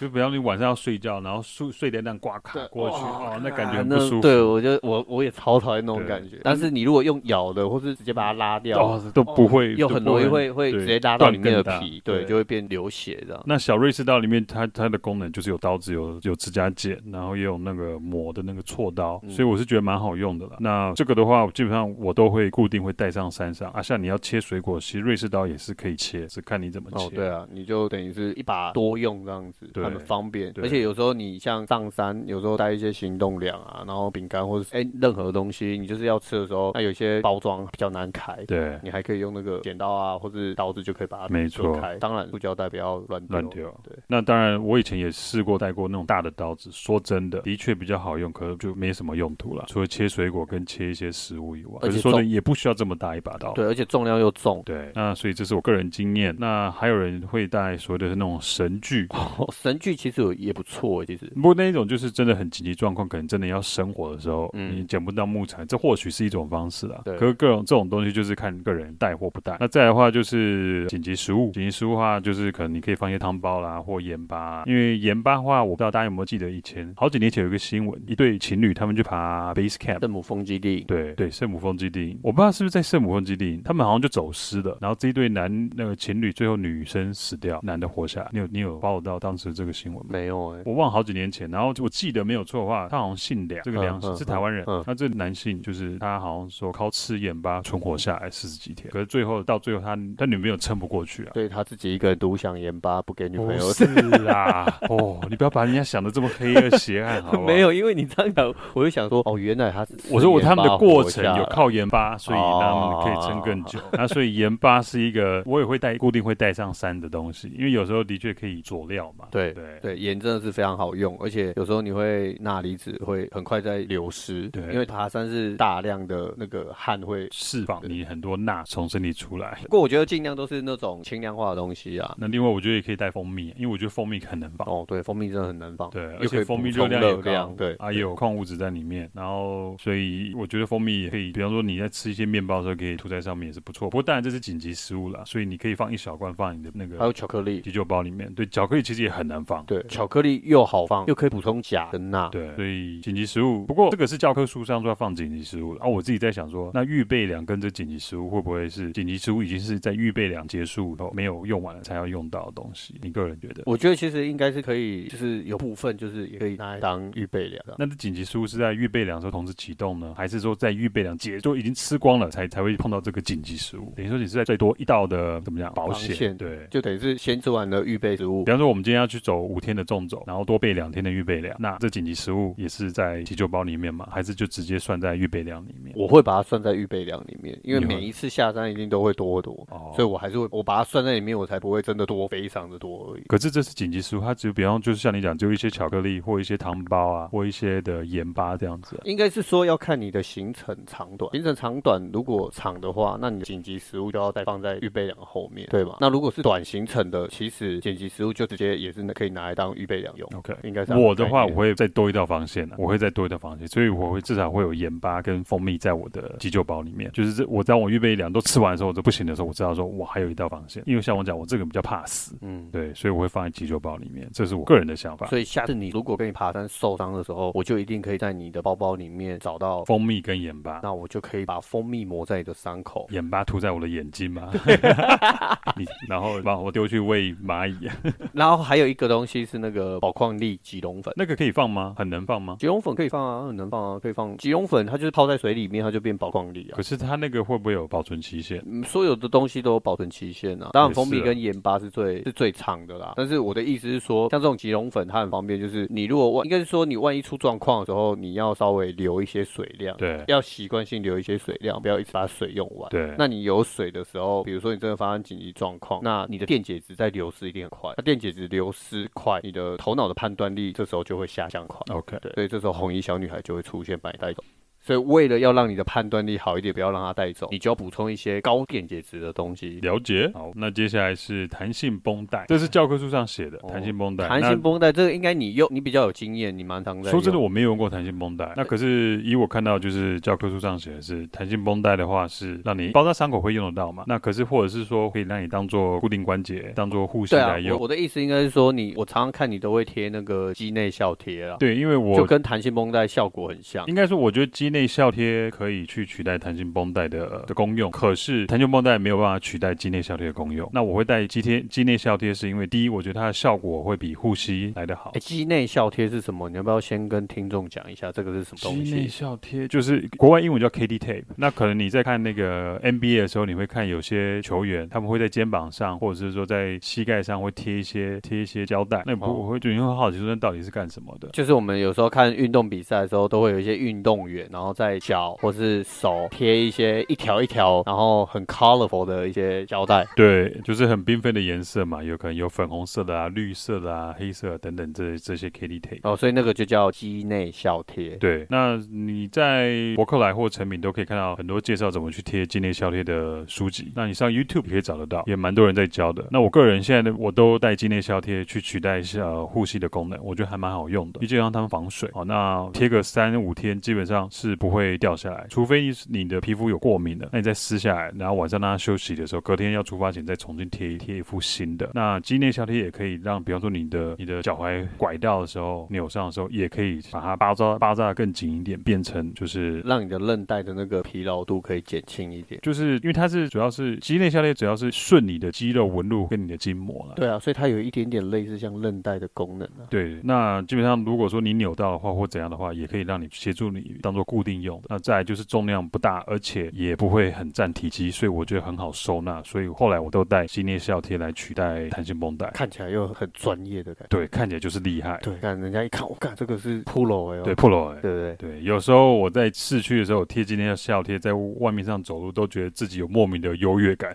就比方你晚上要睡觉，然后睡睡在那样刮卡过去，哦，那感觉很不舒服。对，我就我我也超讨厌那种感觉。但是你如果用咬的，或是直接把它拉掉，都不会，又很容易会会直接拉到里面的皮，对，就会变流血这样。那小瑞士刀里面，它它的功能就是有刀子，有有指甲剪，然后也有那个磨的那个锉刀，所以我是觉得蛮好用的了。那这个的话，基本上我都会固定会带上山上啊。像你要切水果，其实瑞士刀也是可以切。是看你怎么切。哦，对啊，你就等于是一把多用这样子，很方便。而且有时候你像上山，有时候带一些行动粮啊，然后饼干或者哎任何东西，你就是要吃的时候，那有些包装比较难开，对，你还可以用那个剪刀啊，或者刀子就可以把它没错开。当然，塑胶袋不要乱乱丢。对，那当然，我以前也试过带过那种大的刀子，说真的，的确比较好用，可是就没什么用途了，除了切水果跟切一些食物以外。而且说的也不需要这么大一把刀。对，而且重量又重。对，那所以这是我个人经验。那还有人会带所谓的那种神锯，哦，神锯其实也不错，其实。不过那一种就是真的很紧急状况，可能真的要生火的时候，嗯，你捡不到木材，这或许是一种方式啦。对。可是各种这种东西就是看个人带或不带。那再来的话就是紧急食物，紧急食物的话就是可能你可以放一些汤包啦或盐巴，因为盐巴的话，我不知道大家有没有记得以前好几年前有一个新闻，一对情侣他们去爬 base camp 圣母峰基地，对对，圣母峰基地，我不知道是不是在圣母峰基地，他们好像就走失了，然后这一对男那个情侣最后女生死掉，男的活下来。你有你有 follow 到当时这个新闻吗？没有哎、欸，我忘了好几年前。然后我记得没有错的话，他好像姓梁，这个梁是台湾人。那这个男性就是他好像说靠吃盐巴存活下来四十几天，可是最后到最后他他女朋友撑不过去啊，对他自己一个人独享盐巴不给女朋友。是啊，哦，你不要把人家想的这么黑恶邪暗好不好？*laughs* 没有，因为你这样讲，我就想说哦，原来他是我说我他们的过程有靠盐巴，所以他们可以撑更久。那所以盐巴是一个我也会带固定会带上山的东西，因为有时候的确可以佐料嘛。对对对，盐真的是非常好用，而且有时候你会钠离子会很快在流失，对，因为爬山是大量的那个汗会释放你很多钠从身体出来。不过我觉得尽量都是那种轻量化的东西啊。那另外我觉得也可以带蜂蜜，因为我觉得蜂蜜很能放。哦，对，蜂蜜真的很能放。对，而且蜂蜜热量也高，对啊，也有矿物质在里面。然后所以我觉得蜂蜜也可以，比方说你在吃一些面包的时候可以涂在上面也是不错。不过当然这是紧急食物了，所以你可以放一小罐放你的那个。还有巧克力急救包里面，对，巧克力其实也很难放。对，巧克力又好放，又可以补充钾跟钠。对，所以紧急食物。不过这个是教科书上说要放紧急食物啊，我自己在想说，那预备粮跟这紧急食物会不会是紧急食物已经是在预备粮结束后没有用完了才要用到的东西？你个人觉得？我觉得其实应该是可以，就是有部分就是也可以拿来当预备粮。那这紧急食物是在预备粮的时候同时启动呢，还是说在预备粮结就已经吃光了才才会碰到这个紧急食物？等于说你也是在最多一道的怎么样保险？对，就等于是先做完了预备食物。比方说，我们今天要去走五天的纵走，然后多备两天的预备粮，那这紧急食物也是在急救包里面吗？还是就直接算在预备粮里面？我会把它算在预备粮里面，因为每一次下山一定都会多多，哦，所以我还是会我把它算在里面，我才不会真的多非常的多而已。可是这是紧急食物，它只有比方就是像你讲，就一些巧克力或一些糖包啊，或一些的盐巴这样子啊。应该是说要看你的行程长短，行程长短如果长的话，那你的紧急食物就要再放在预备粮后面，对吗？那如果是短行程的，其实剪辑食物就直接也是可以拿来当预备粮用。OK，应该是我的话，我会再多一道防线啊，我会再多一道防线，所以我会至少会有盐巴跟蜂蜜在我的急救包里面。就是这，我当我预备粮都吃完的时候，我都不行的时候，我知道说我还有一道防线，因为像我讲，我这个比较怕死，嗯，对，所以我会放在急救包里面，这是我个人的想法。所以下次你如果跟你爬山受伤的时候，我就一定可以在你的包包里面找到蜂蜜跟盐巴，那我就可以把蜂蜜抹在你的伤口，盐巴涂在我的眼睛嘛，*laughs* 你然后把我丢去喂蚂蚁，*laughs* 然后还有一个东西是那个宝矿力吉隆粉，那个可以放吗？很能放吗？吉隆粉可以放啊，很能放啊，可以放。吉隆粉它就是泡在水里面，它就变宝矿力啊。可是它那个会不会有保存期限？嗯，所有的东西都有保存期限啊。当然蜂蜜跟盐巴是最是，是最长的啦。但是我的意思是说，像这种吉隆粉它很方便，就是你如果万应该是说你万一出状况的时候，你要稍微留一些水量，对，要习惯性留一些水量，不要一直把水用完。对，那你有水的时候，比如说你真的发生紧急状况，那你的电解质在流失一定很快。那电解质流失快，你的头脑的判断力这时候就会下降快。OK，对，所以这时候红衣小女孩就会出现，把你带走。所以为了要让你的判断力好一点，不要让它带走，你就要补充一些高电解质的东西。了解。好，那接下来是弹性绷带，这是 *laughs* 教科书上写的弹性绷带。弹性绷带这个应该你用，你比较有经验，你蛮常在。说真的，我没有用过弹性绷带。那可是以我看到，就是教科书上写的是弹性绷带的话，是让你包扎伤口会用得到嘛？那可是或者是说可以让你当做固定关节，当做护膝来用。我，我的意思应该是说，你我常常看你都会贴那个肌内效贴啊。对，因为我就跟弹性绷带效果很像。应该说，我觉得肌内效贴。可以去取代弹性绷带的的功用，可是弹性绷带没有办法取代肌内效贴的功用。那我会带肌贴肌内效贴，是因为第一，我觉得它的效果会比护膝来得好。哎，肌内效贴是什么？你要不要先跟听众讲一下这个是什么东西？肌内效贴就是国外英文叫 KD tape。那可能你在看那个 NBA 的时候，你会看有些球员他们会在肩膀上，或者是说在膝盖上会贴一些贴一些胶带。那我我会觉得你会好奇说那到底是干什么的？就是我们有时候看运动比赛的时候，都会有一些运动员，然后在脚。或是手贴一些一条一条，然后很 colorful 的一些胶带，对，就是很缤纷的颜色嘛，有可能有粉红色的啊、绿色的啊、黑色等等这这些 KD tape 哦，所以那个就叫肌内效贴。对，那你在博客来或成品都可以看到很多介绍怎么去贴肌内效贴的书籍。那你上 YouTube 也可以找得到，也蛮多人在教的。那我个人现在呢，我都带肌内效贴去取代一下护膝的功能，我觉得还蛮好用的，毕竟让它们防水。好，那贴个三五天，基本上是不会掉下来，除非。你的皮肤有过敏的，那你再撕下来，然后晚上让它休息的时候，隔天要出发前再重新贴一贴一副新的。那肌内效贴也可以让，比方说你的你的脚踝拐到的时候，扭伤的时候，也可以把它包扎包扎的更紧一点，变成就是让你的韧带的那个疲劳度可以减轻一点。就是因为它是主要是肌内效贴，主要是顺你的肌肉纹路跟你的筋膜了。对啊，所以它有一点点类似像韧带的功能啊。对，那基本上如果说你扭到的话或怎样的话，也可以让你协助你当做固定用。那再来就是重量不大，而且也不会很占体积，所以我觉得很好收纳。所以后来我都带肌内效贴来取代弹性绷带，看起来又很专业的感觉。对，看起来就是厉害。对，看人家一看，我看这个是 Pro 哎、哦。对，Pro 哎。对对对，对。有时候我在市区的时候贴今天的效贴，在外面上走路都觉得自己有莫名的优越感，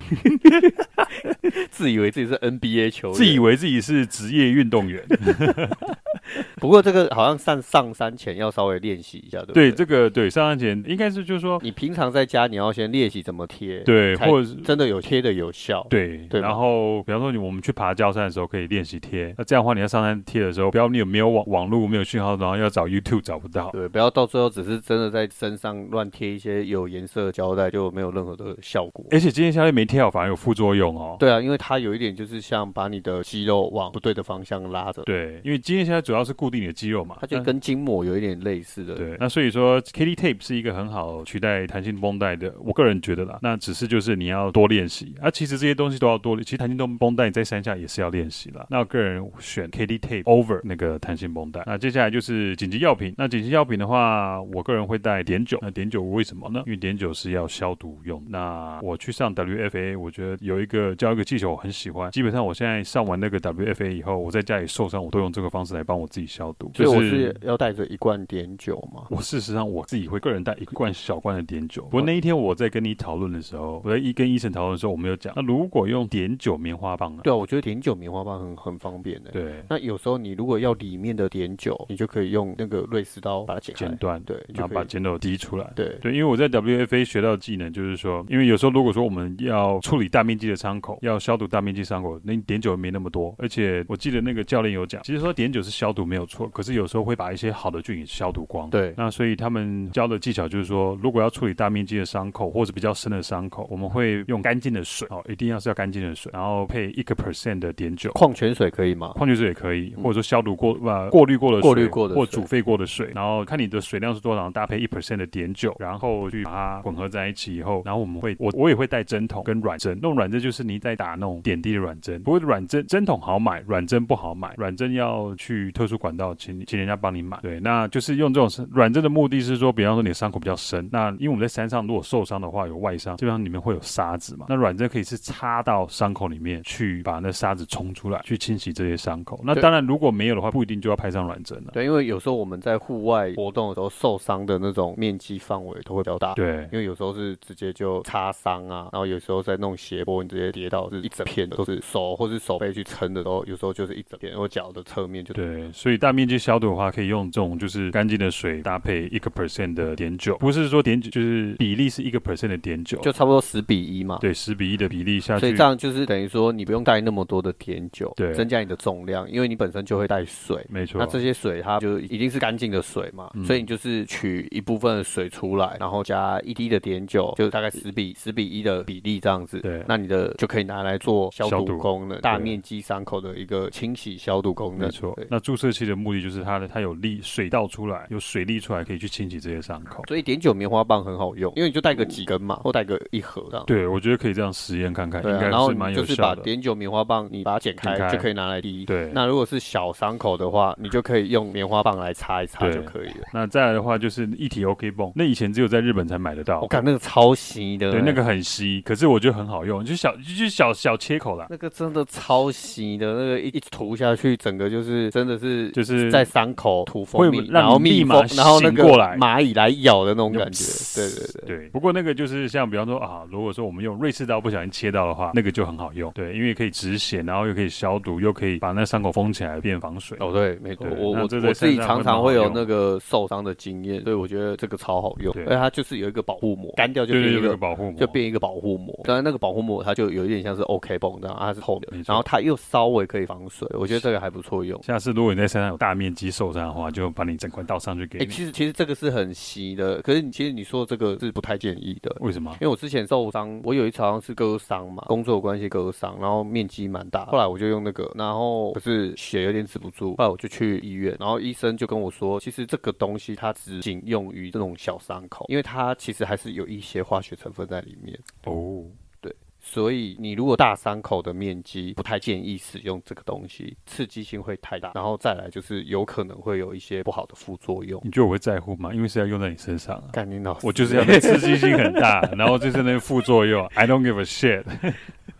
*laughs* 自以为自己是 NBA 球员，自以为自己是职业运动员。*laughs* 不过这个好像上上山前要稍微练习一下，对不对？对，这个对上山前应该是就是说，你平常在家你要先练习怎么贴，对，或者是真的有贴的有效，对对。然后比方说你我们去爬焦山的时候可以练习贴，那这样的话你要上山贴的时候，不要你有没有网网络没有讯号，然后要找 YouTube 找不到，对，不要到最后只是真的在身上乱贴一些有颜色的胶带，就没有任何的效果。而且今天效贴没贴好反而有副作用哦。对啊，因为它有一点就是像把你的肌肉往不对的方向拉着。对，因为今天现在主要是固固定你的肌肉嘛。它就跟筋膜有一点类似的。对，那所以说 KT Tape 是一个很好取代弹性绷带的，我个人觉得啦。那只是就是你要多练习，啊，其实这些东西都要多练。其实弹性绷绷带你在山下也是要练习啦。那我个人选 KT Tape over 那个弹性绷带。那接下来就是紧急药品。那紧急药品的话，我个人会带碘酒。那碘酒为什么呢？因为碘酒是要消毒用。那我去上 WFA，我觉得有一个教一个技巧我很喜欢。基本上我现在上完那个 WFA 以后，我在家里受伤，我都用这个方式来帮我自己消毒。所以我是要带着一罐碘酒吗？我事实上我自己会个人带一罐小罐的碘酒。不过那一天我在跟你讨论的时候，我在一跟医生讨论的时候，我没有讲，那如果用碘酒棉花棒呢？对啊，我觉得碘酒棉花棒很很方便的。对，那有时候你如果要里面的碘酒，你就可以用那个瑞士刀把它剪剪断，对，然后把碘酒滴出来。对对，因为我在 WFA 学到的技能就是说，因为有时候如果说我们要处理大面积的伤口，要消毒大面积伤口，那碘酒没那么多，而且我记得那个教练有讲，其实说碘酒是消毒没有错，可是有时候会把一些好的菌也消毒光。对，那所以他们教的技巧就是说，如果要处理大面积的伤口或者比较深的伤口，我们会用干净的水哦，一定要是要干净的水，然后配一个 percent 的碘酒。矿泉水可以吗？矿泉水也可以，或者说消毒过呃过滤过的水，过滤过的或煮沸过的水，然后看你的水量是多少，搭配一 percent 的碘酒，然后去把它混合在一起以后，然后我们会我我也会带针筒跟软针，那种软针就是你在打那种点滴的软针，不过软针针筒好买，软针不好买，软针要去特殊管道请请人家帮你买。对，那就是用这种软针的目的是说，比方说你的伤口比较深，那因为我们在山上如果受伤的话有外伤，基本上里面会有沙子嘛，那软针可以是插到伤口里面去把那沙子冲出来，去清洗这些伤口。那当然如果没有的话，不一定就要派上软针了。对，因为有时候我们在户外活动的时候受伤的那种面积范围都会比较大。对，因为有时候是直接就擦伤啊，然后有时候在弄斜坡，你直接跌到是一整片的，都是手或是手背去撑的时候，有时候就是一整片，或脚的侧面就对。所以大面积消毒的话，可以用这种就是干净的水搭配一个 percent 的碘酒，不是说碘酒就是比例是一个 percent 的碘酒，就差不多十比一嘛。对，十比一的比例下去，所以这样就是等于说你不用带那么多的碘酒，对，增加你的重量，因为你本身就会带水，没错。那这些水它就一定是干净的水嘛，嗯、所以你就是取一部分的水出来，然后加一滴的碘酒，就大概十比十比一的比例这样子。对，那你的就可以拿来做消毒功能，大面积伤口的一个清洗消毒功能。没错。那注射器的目的就是它的它有力水倒出来，有水力出来可以去清洗这些伤口。所以碘酒棉花棒很好用，因为你就带个几根嘛，或带个一盒这样。对，我觉得可以这样实验看看，对啊、应该是蛮有效的。然后就是把碘酒棉花棒，你把它剪开，就可以拿来滴。对。那如果是小伤口的话，你就可以用棉花棒来擦一擦就可以了。那再来的话就是一体 OK 绷，那以前只有在日本才买得到。我看那个超稀的，对，那个很稀，可是我觉得很好用，就小就小小切口啦。那个真的超稀的，那个一一涂下去，整个就是真的是就是在伤口涂蜂蜜，然后蜜蜂，然后那个蚂蚁来咬的那种感觉。对对对对。不过那个就是像比方说啊，如果说我们用瑞士刀不小心切到的话，那个就很好用。对，因为可以止血，然后又可以消毒，又可以把那伤口封起来变防水。哦，对，没错，我我我自己常常会有那个受伤的经验，所以我觉得这个超好用。而且它就是有一个保护膜，干掉就变一个保护膜，就变一个保护膜。当然那个保护膜它就有一点像是 OK 绷这样，它是厚的，然后它又稍微可以防水，我觉得这个还不错用。下次如果你在山上有大面积受伤的话，就把你整块倒上去给你。其实其实这个是很稀的，可是你其实你说这个是不太建议的。为什么？因为我之前受伤，我有一次好像是割伤嘛，工作关系割伤，然后面积蛮大，后来我就用那个，然后可是血有点止不住，后来我就去医院，然后医生就跟我说，其实这个东西它只仅用于这种小伤口，因为它其实还是有一些化学成分在里面。哦，对，所以你如果大伤口的面积不太建议使用这个东西，刺激性会太大，然后再来就是有可能会有一些不好的副作用。你觉得我会在乎吗？因为是要用在你身上啊。干你老师，我就是要刺激性很大，然后就是那个副作用，I don't give a shit。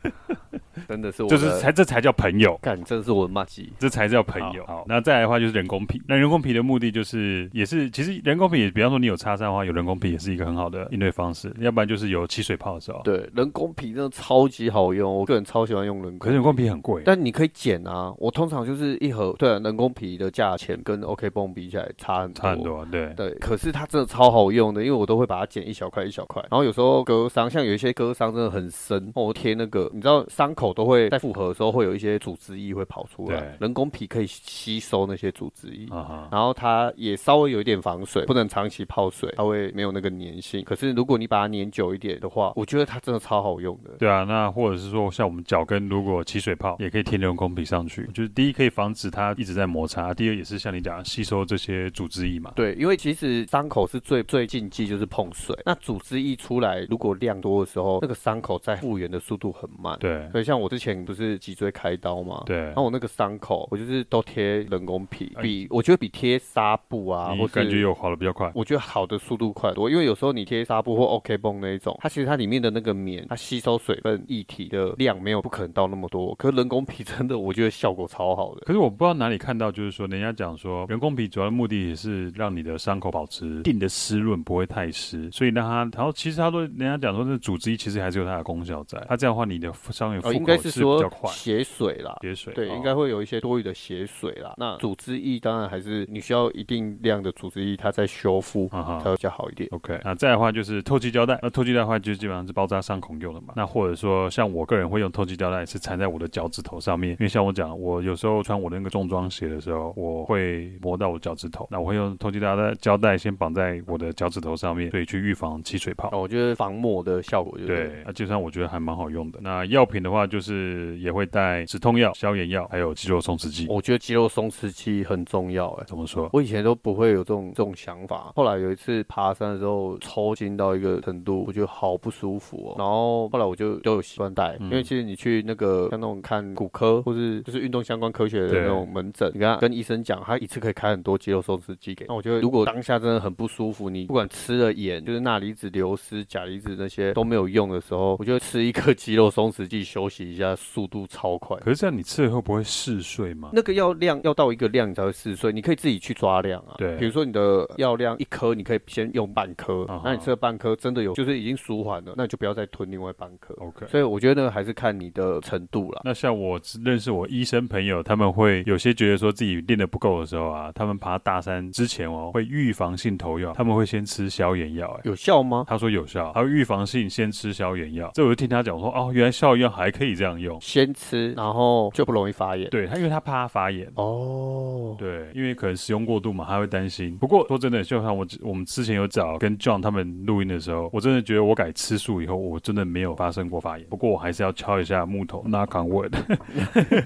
*laughs* 真的是，就是才这才叫朋友，干，这是我的麻吉，这才叫朋友。好，那再来的话就是人工皮，那人工皮的目的就是也是，其实人工皮也，比方说你有擦伤的话，有人工皮也是一个很好的应对方式。要不然就是有起水泡的时候，对，人工皮真的超级好用，我个人超喜欢用人工。可是人工皮很贵，但你可以剪啊。我通常就是一盒，对啊，人工皮的价钱跟 OK 绷比起来差很多，差很多，对对。可是它真的超好用的，因为我都会把它剪一小块一小块，然后有时候割伤，像有一些割伤真的很深，我贴那个，你知道伤口都。都会在复合的时候会有一些组织液会跑出来。对人工皮可以吸收那些组织液，啊哈然后它也稍微有一点防水，不能长期泡水，它会没有那个粘性。可是如果你把它粘久一点的话，我觉得它真的超好用的。对啊，那或者是说像我们脚跟如果起水泡，也可以贴人工皮上去。就是第一可以防止它一直在摩擦，第二也是像你讲吸收这些组织液嘛。对，因为其实伤口是最最禁忌就是碰水。那组织液出来，如果量多的时候，那个伤口在复原的速度很慢。对，所以像我之前不是脊椎开刀嘛，对，然后我那个伤口，我就是都贴人工皮，比我觉得比贴纱布啊，我感觉有好的比较快。我觉得好的速度快多，因为有时候你贴纱布或 OK 绷那一种，它其实它里面的那个棉，它吸收水分液体的量没有不可能到那么多。可是人工皮真的，我觉得效果超好的。可是我不知道哪里看到，就是说人家讲说人工皮主要的目的也是让你的伤口保持一定的湿润，不会太湿，所以让它，然后其实他说人家讲说这组织液其实还是有它的功效在，它这样的话你的伤员复口是说。血水啦，血水对，哦、应该会有一些多余的血水啦。那组织液当然还是你需要一定量的组织液，它在修复它会比较好一点。OK，那再的话就是透气胶带，那透气胶带的话就基本上是包扎伤口用的嘛。那或者说像我个人会用透气胶带是缠在我的脚趾头上面，因为像我讲，我有时候穿我的那个重装鞋的时候，我会磨到我脚趾头，那我会用透气胶带胶带先绑在我的脚趾头上面，所以去预防起水泡。哦，我觉得防磨的效果就对，对，那基本上我觉得还蛮好用的。那药品的话就是也会带止痛药、消炎药，还有肌肉松弛剂。我觉得肌肉松弛剂很重要，哎，怎么说？我以前都不会有这种这种想法，后来有一次爬山的时候抽筋到一个程度，我觉得好不舒服哦。然后后来我就都有习惯带，因为其实你去那个像那种看骨科或是就是运动相关科学的那种门诊，你跟他跟医生讲，他一次可以开很多肌肉松弛剂给。那我觉得如果当下真的很不舒服，你不管吃了盐，就是钠离子流失、钾离子那些都没有用的时候，我觉得吃一颗肌肉松弛剂休息一下，速度超快。可是这样你吃了以后不会嗜睡吗？那个药量要到一个量你才会嗜睡，你可以自己去抓量啊。对，比如说你的药量一颗，你可以先用半颗，那你吃了半颗真的有就是已经舒缓了，那你就不要再吞另外半颗。OK。所以我觉得还是看你的程度啦。那像我认识我医生朋友，他们会有些觉得说自己练的不够的时候啊，他们爬大山之前哦，会预防性投药，他们会先吃消炎药。哎，有效吗？他说有效，他会预防性先吃消炎药。这我就听他讲说，哦，原来消炎药还可以这样用，先吃，然后就不容易发炎。对他，因为他怕他发炎。哦，对，因为可能使用过度嘛，他会担心。不过说真的，就像我我们之前有找跟 John 他们录音的时候，我真的觉得我改吃素以后，我真的没有发生过发炎。不过我还是要敲一下木头，knock on wood。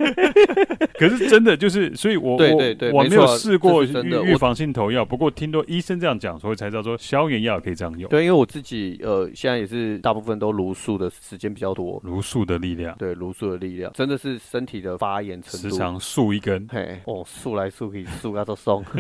*laughs* 可是真的就是，所以我对对对，我没有试过预预防性投药。不过听到医生这样讲，所以才知道说消炎药可以这样用。对，因为我自己呃现在也是大部分都茹素的时间比较多，茹素的力量，对，卢素的力量真的是身体的发炎程度，时常竖一根，嘿，哦，竖来竖去，竖到都松。*laughs*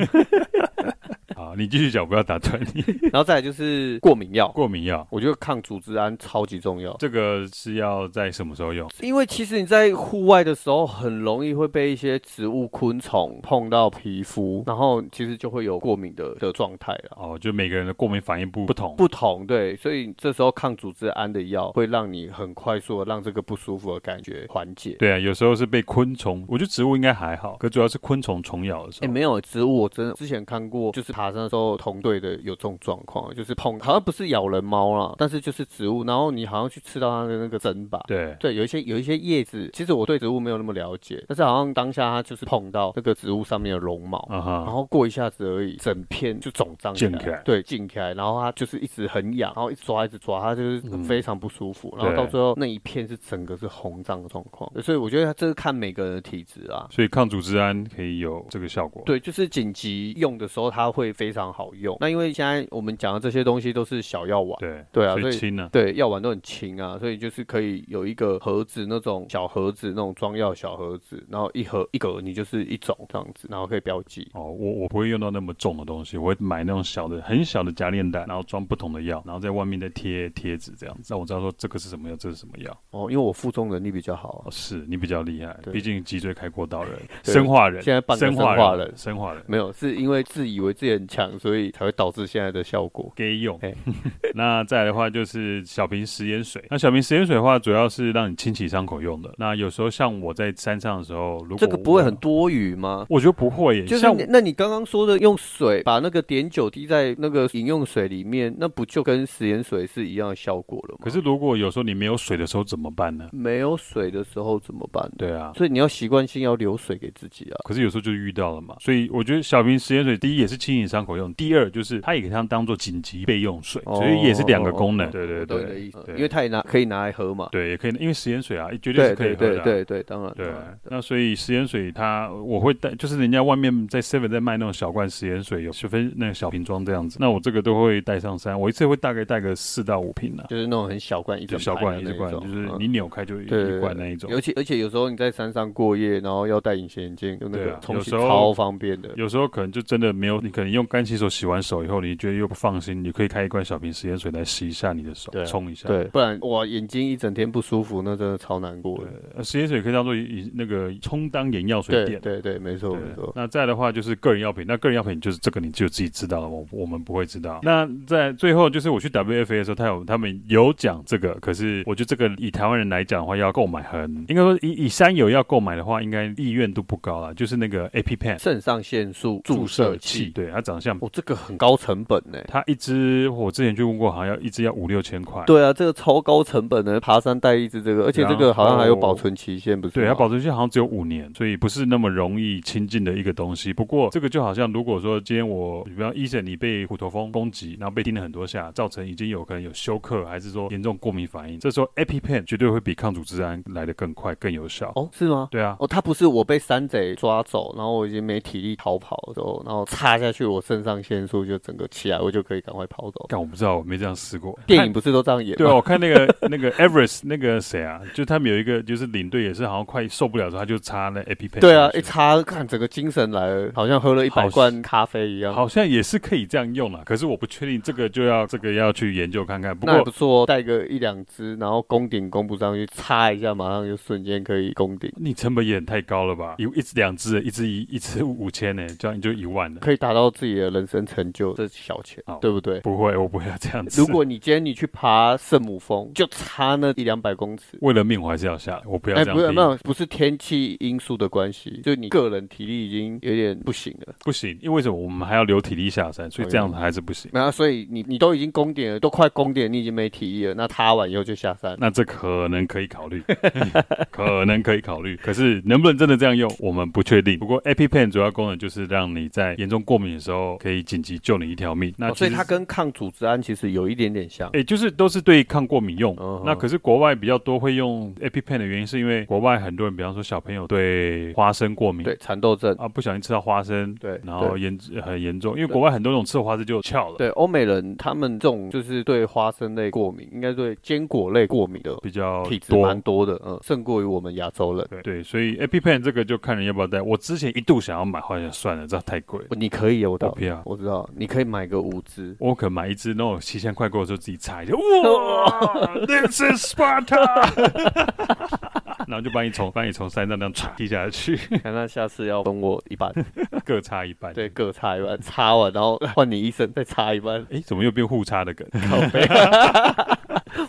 好，你继续讲，不要打断你。*laughs* 然后再来就是过敏药，过敏药，我觉得抗组织胺超级重要。这个是要在什么时候用？因为其实你在户外的时候，很容易会被一些植物、昆虫碰到皮肤，然后其实就会有过敏的的状态了。哦，就每个人的过敏反应不不同，不同，对，所以这时候抗组织胺的药会让你很快速的让这个不舒服的感觉缓解。对啊，有时候是被昆虫，我觉得植物应该还好，可主要是昆虫虫咬的时候。哎，没有植物，我真的之前看过，就是爬山的时候同队的有这种状况，就是碰好像不是咬人猫啦，但是就是植物，然后你好像去吃到它的那个针吧。对对，有一些有一些叶子，其实我对植物没有那么了解，但是好像当下它就是碰到那个植物上面的绒毛，uh. 然后过一下子而已，整片就肿胀起来，对，进起来，然后它就是一直很痒，然后一直抓一直抓，它就是非常不舒服，嗯、然后到最后那一片是整个是红胀的状况，所以我觉得它这是看每个人的体质啊。所以抗组织胺可以有这个效果。对，就是紧急用的时候它会非常好用。那因为现在我们讲的这些东西都是小药丸，对对啊，所以轻啊，对，药丸都很轻啊，所以就是可以有一个盒子那种小盒子那种装药小盒子，然后一盒一格你就是一种这样子，然后可以标记。哦，我我不会用到那么重的东西，我会买那种小的很小的夹链袋，然后装不同的药，然后在外面再贴贴纸这样子，让我知道说这个是什么药，这是什么药。哦，因为我负重能力比较好，哦，是你比较厉害，毕竟脊椎开过刀人，生化人，现在半个生化人，生化人，没有，是因为自以为自己很强。所以才会导致现在的效果。给用。嘿 *laughs* 那再来的话就是小瓶食盐水。那小瓶食盐水的话，主要是让你清洗伤口用的。那有时候像我在山上的时候，如果这个不会很多余吗？我觉得不会耶。就是像那你刚刚说的用水把那个碘酒滴在那个饮用水里面，那不就跟食盐水是一样的效果了吗？可是如果有时候你没有水的时候怎么办呢？没有水的时候怎么办？对啊，所以你要习惯性要留水给自己啊。可是有时候就遇到了嘛，所以我觉得小瓶食盐水，第一也是清洗伤口用，第二就是它也可以当当做紧急备用水，所以也是两个功能。对对对，因为它也拿可以拿来喝嘛。对，也可以，因为食盐水啊，绝对是可以喝的。对对对，当然。对，那所以食盐水它我会带，就是人家外面在 Seven 在卖那种小罐食盐水，有十分那个小瓶装这样子，那我这个都会带上山，我一次会大概带个四到五瓶啊，就是那种很小罐一小罐一罐，就是你扭开就一罐那一种。而且而且有时候你在山上过夜，然后要戴隐形眼镜，就那个冲洗超超方便的。有时候可能就真的没有，你可能用干洗手洗完手以后，你觉得又不放心，你可以开一罐小瓶食盐水来洗一下你的手，冲一下。对，不然哇，眼睛一整天不舒服，那真的超难过的。食盐水可以当做以那个充当眼药水垫。对对，没错没错。那再的话就是个人药品，那个人药品就是这个你就自己知道了，我我们不会知道。那在最后就是我去 WFA 的时候，他有他们有讲这个，可是我觉得这个以台湾人来讲的话，要购买很应该说以以三友要购买的话，应该意愿度不高了。就是那个 EpiPen 肾上腺素注射器，对，它长相哦，这个很高成本呢。它一支我之前就问过，好像要一支要五六千块。对啊，这个超高成本的，爬山带一支这个，而且这个好像还有保存期限，不是？对，它保存期限好像只有五年，所以不是那么容易亲近的一个东西。不过这个就好像如果说今天我，比方医生你被虎头蜂攻击，然后被叮了很多下，造成已经有可能有休克，还是说严重过敏反应，这时候 EpiPen 绝对会比抗组织胺来的更快、更有效。哦，是吗？对啊。哦，它不是我被山贼抓走，然后我已经没体力逃跑的时候，然后插下去，我肾上腺素就整个起来，我就可以赶快跑走。但我不知道，我没这样试过。电影不是都这样演？对啊，我看那个那个 Everest 那个谁啊，就他们有一个就是领队也是好像快受不了的时候，他就插那 EpiPen。对啊，一插看整个精神来了，好像喝了一百罐咖啡一样。好像也是可以这样用了，可是我不确定这个就要这个要去研究看看。不过不错，带个一两支，然后攻顶攻不上去，插一下，马上就瞬间可以攻顶。你成本也很太高了吧？一一支两支，一支一一支五千呢，这样你就一万了，可以达到自己的人生成就，这是小钱，对不对？不会，我不会要这样子。如果你今天你去爬圣母峰，就差那一两百公尺，为了命我还是要下来，我不要这样。不是，没有，不是天气因素的关系，就你个人体力已经有点不行了。不行，因为为什么我们还要留体力下山？所以这样子还是不行。那所以你你都已经攻顶了，都快攻顶，你已经没体力了，那塌完以后就下山。那这可能可以考虑，*laughs* 可能可以考虑。可是能不能真的这样用，我们不确定。不过 EpiPen 主要功能就是让你在严重过敏的时候可以紧急救你一条命。那所以它跟抗组织胺其实有一点点像，哎，就是都是对抗过敏用。那可是国外比较多会用 EpiPen 的原因，是因为国外很多人，比方说小朋友对花生过敏，对蚕豆症啊，不小心吃到花生，对，然后严很严重，因为国外很多种吃花生就翘了。对，欧美人他们这种就是对花生类过敏，应该对坚果类过敏的比较体质蛮多的，嗯，胜过于我们亚洲人。对对，所以 EpiPen 这个就看人要不要带。我之前一度想要买，后来算了，这太贵。你可以有，我我知道，你可以买个五支，我可买一支，那种七千块过的时候自己擦一下。*laughs* 哇，This is Sparta。*laughs* 然后就把你从把你从山上那样插踢下去，那下次要分我一半，*laughs* 各插一半，对，各插一半，插完然后换你一身再插一半，哎，怎么又变互插的梗？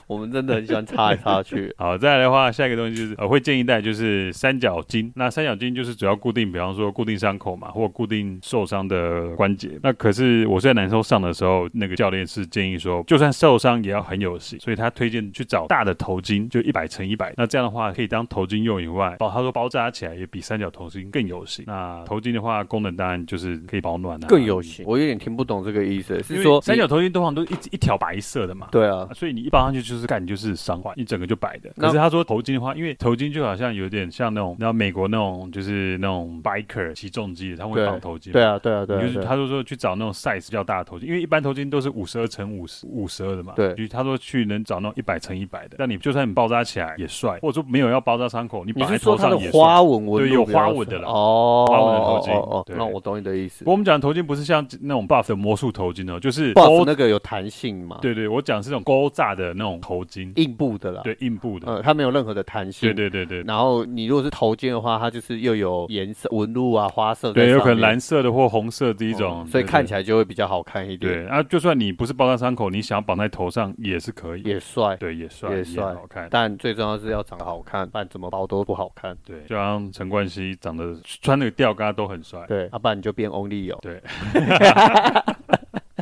我们真的很喜欢插来插去。*laughs* 好，再来的话，下一个东西就是呃，会建议带就是三角巾。那三角巾就是主要固定，比方说固定伤口嘛，或固定受伤的关节。那可是我在南州上的时候，那个教练是建议说，就算受伤也要很有型，所以他推荐去找大的头巾，就一百乘一百。那这样的话可以当头巾用以外，包他说包扎起来也比三角头巾更有型。那头巾的话，功能当然就是可以保暖啊，更有型。我有点听不懂这个意思，是说三角头巾通常都一一条白色的嘛？对啊，所以你一包上去就是感觉就是伤患，一整个就白的。可是他说头巾的话，因为头巾就好像有点像那种，然后美国那种就是那种 biker 骑重机的，他会绑头巾。对啊，对啊，对。就是他就说去找那种 size 比较大的头巾，因为一般头巾都是五十二乘五十五十二的嘛。对。就他说去能找那种一百乘一百的，但你就算你包扎起来也帅，或者说没有要包扎伤口，你绑在头上也是。花纹纹对，有花纹的了。哦。花纹的头巾哦。那我懂你的意思。不过我们讲的头巾不是像那种 buff 的魔术头巾哦，就是 buff 那个有弹性嘛。对对，我讲的是那种勾扎的。那种头巾，硬布的啦，对，硬布的，呃，它没有任何的弹性，对对对对。然后你如果是头巾的话，它就是又有颜色纹路啊，花色，对，有可能蓝色的或红色的一种，所以看起来就会比较好看一点。对啊，就算你不是包扎伤口，你想要绑在头上也是可以，也帅，对，也帅，也帅，好看。但最重要是要长得好看，不然怎么包都不好看。对，就像陈冠希长得穿那个吊嘎都很帅，对，要不然你就变 Only 有，对。*laughs*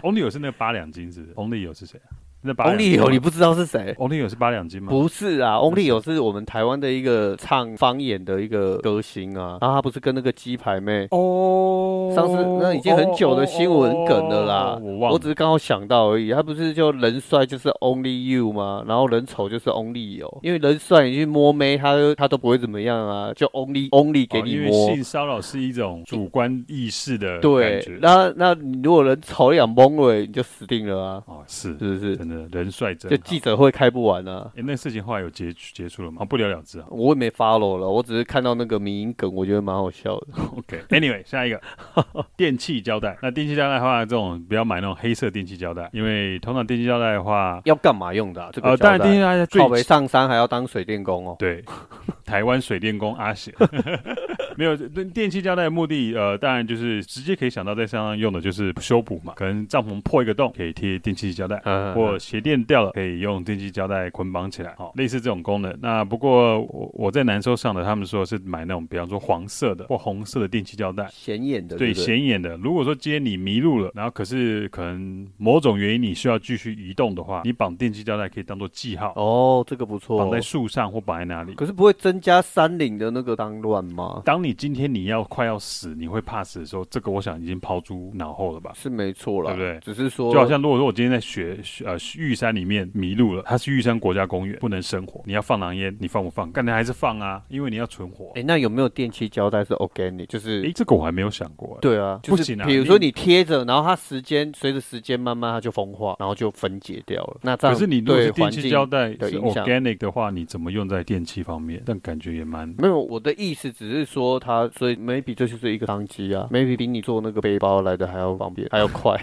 Only 有是那个八两金是不是？Only 有是谁啊？Only 有你不知道是谁？Only 有是八两金吗？不是啊，Only 有是我们台湾的一个唱方言的一个歌星啊。然后他不是跟那个鸡排妹哦，上次那已经很久的新闻梗了啦。我忘了，我只是刚好想到而已。他不是就人帅就是 Only You 吗？然后人丑就是 Only 有，因为人帅你去摸妹，他他都不会怎么样啊，就 Only Only 给你摸。因为性骚扰是一种主观意识的对，那那你如果人丑养懵了，你就死定了啊。哦，是是不是？真的人帅真。就记者会开不完啊！哎，那事情后来有结结束了吗？不了了之啊！我也没 follow 了，我只是看到那个迷因梗，我觉得蛮好笑的。*laughs* OK，Anyway，下一个 *laughs* 电器胶带。那电器胶带的话，这种不要买那种黑色电器胶带，因为通常电器胶带的话要干嘛用的？啊？这个呃，当然电器胶带最靠北上山还要当水电工哦。对，台湾水电工阿贤。*laughs* *laughs* 没有，电器胶带的目的，呃，当然就是直接可以想到在身上用的就是修补嘛。可能帐篷破一个洞，可以贴电器胶带；或鞋垫掉了，可以用电器胶带捆绑起来。好，类似这种功能。那不过我我在南州上的，他们说是买那种，比方说黄色的或红色的电器胶带，显眼的。对，显眼的。如果说今天你迷路了，然后可是可能某种原因你需要继续移动的话，你绑电器胶带可以当做记号。哦，这个不错。绑在树上或绑在哪里？可是不会增加山林的那个脏乱吗？当你今天你要快要死，你会怕死的时候，这个我想已经抛诸脑后了吧？是没错了，对不对？只是说，就好像如果说我今天在雪呃玉山里面迷路了，它是玉山国家公园，不能生火，你要放狼烟，你放不放？干的还是放啊，因为你要存活。哎，那有没有电器胶带是 organic？就是哎，这个我还没有想过。对啊，不行啊。比如说你贴着，然后它时间随着时间慢慢它就风化，然后就分解掉了。那这样可是你如果是电器胶带是 organic 的话，你怎么用在电器方面？但感觉也蛮没有。我的意思只是说它，所以 maybe 这就是一个商机啊，maybe 比你做那个背包来的还要方便，还要快。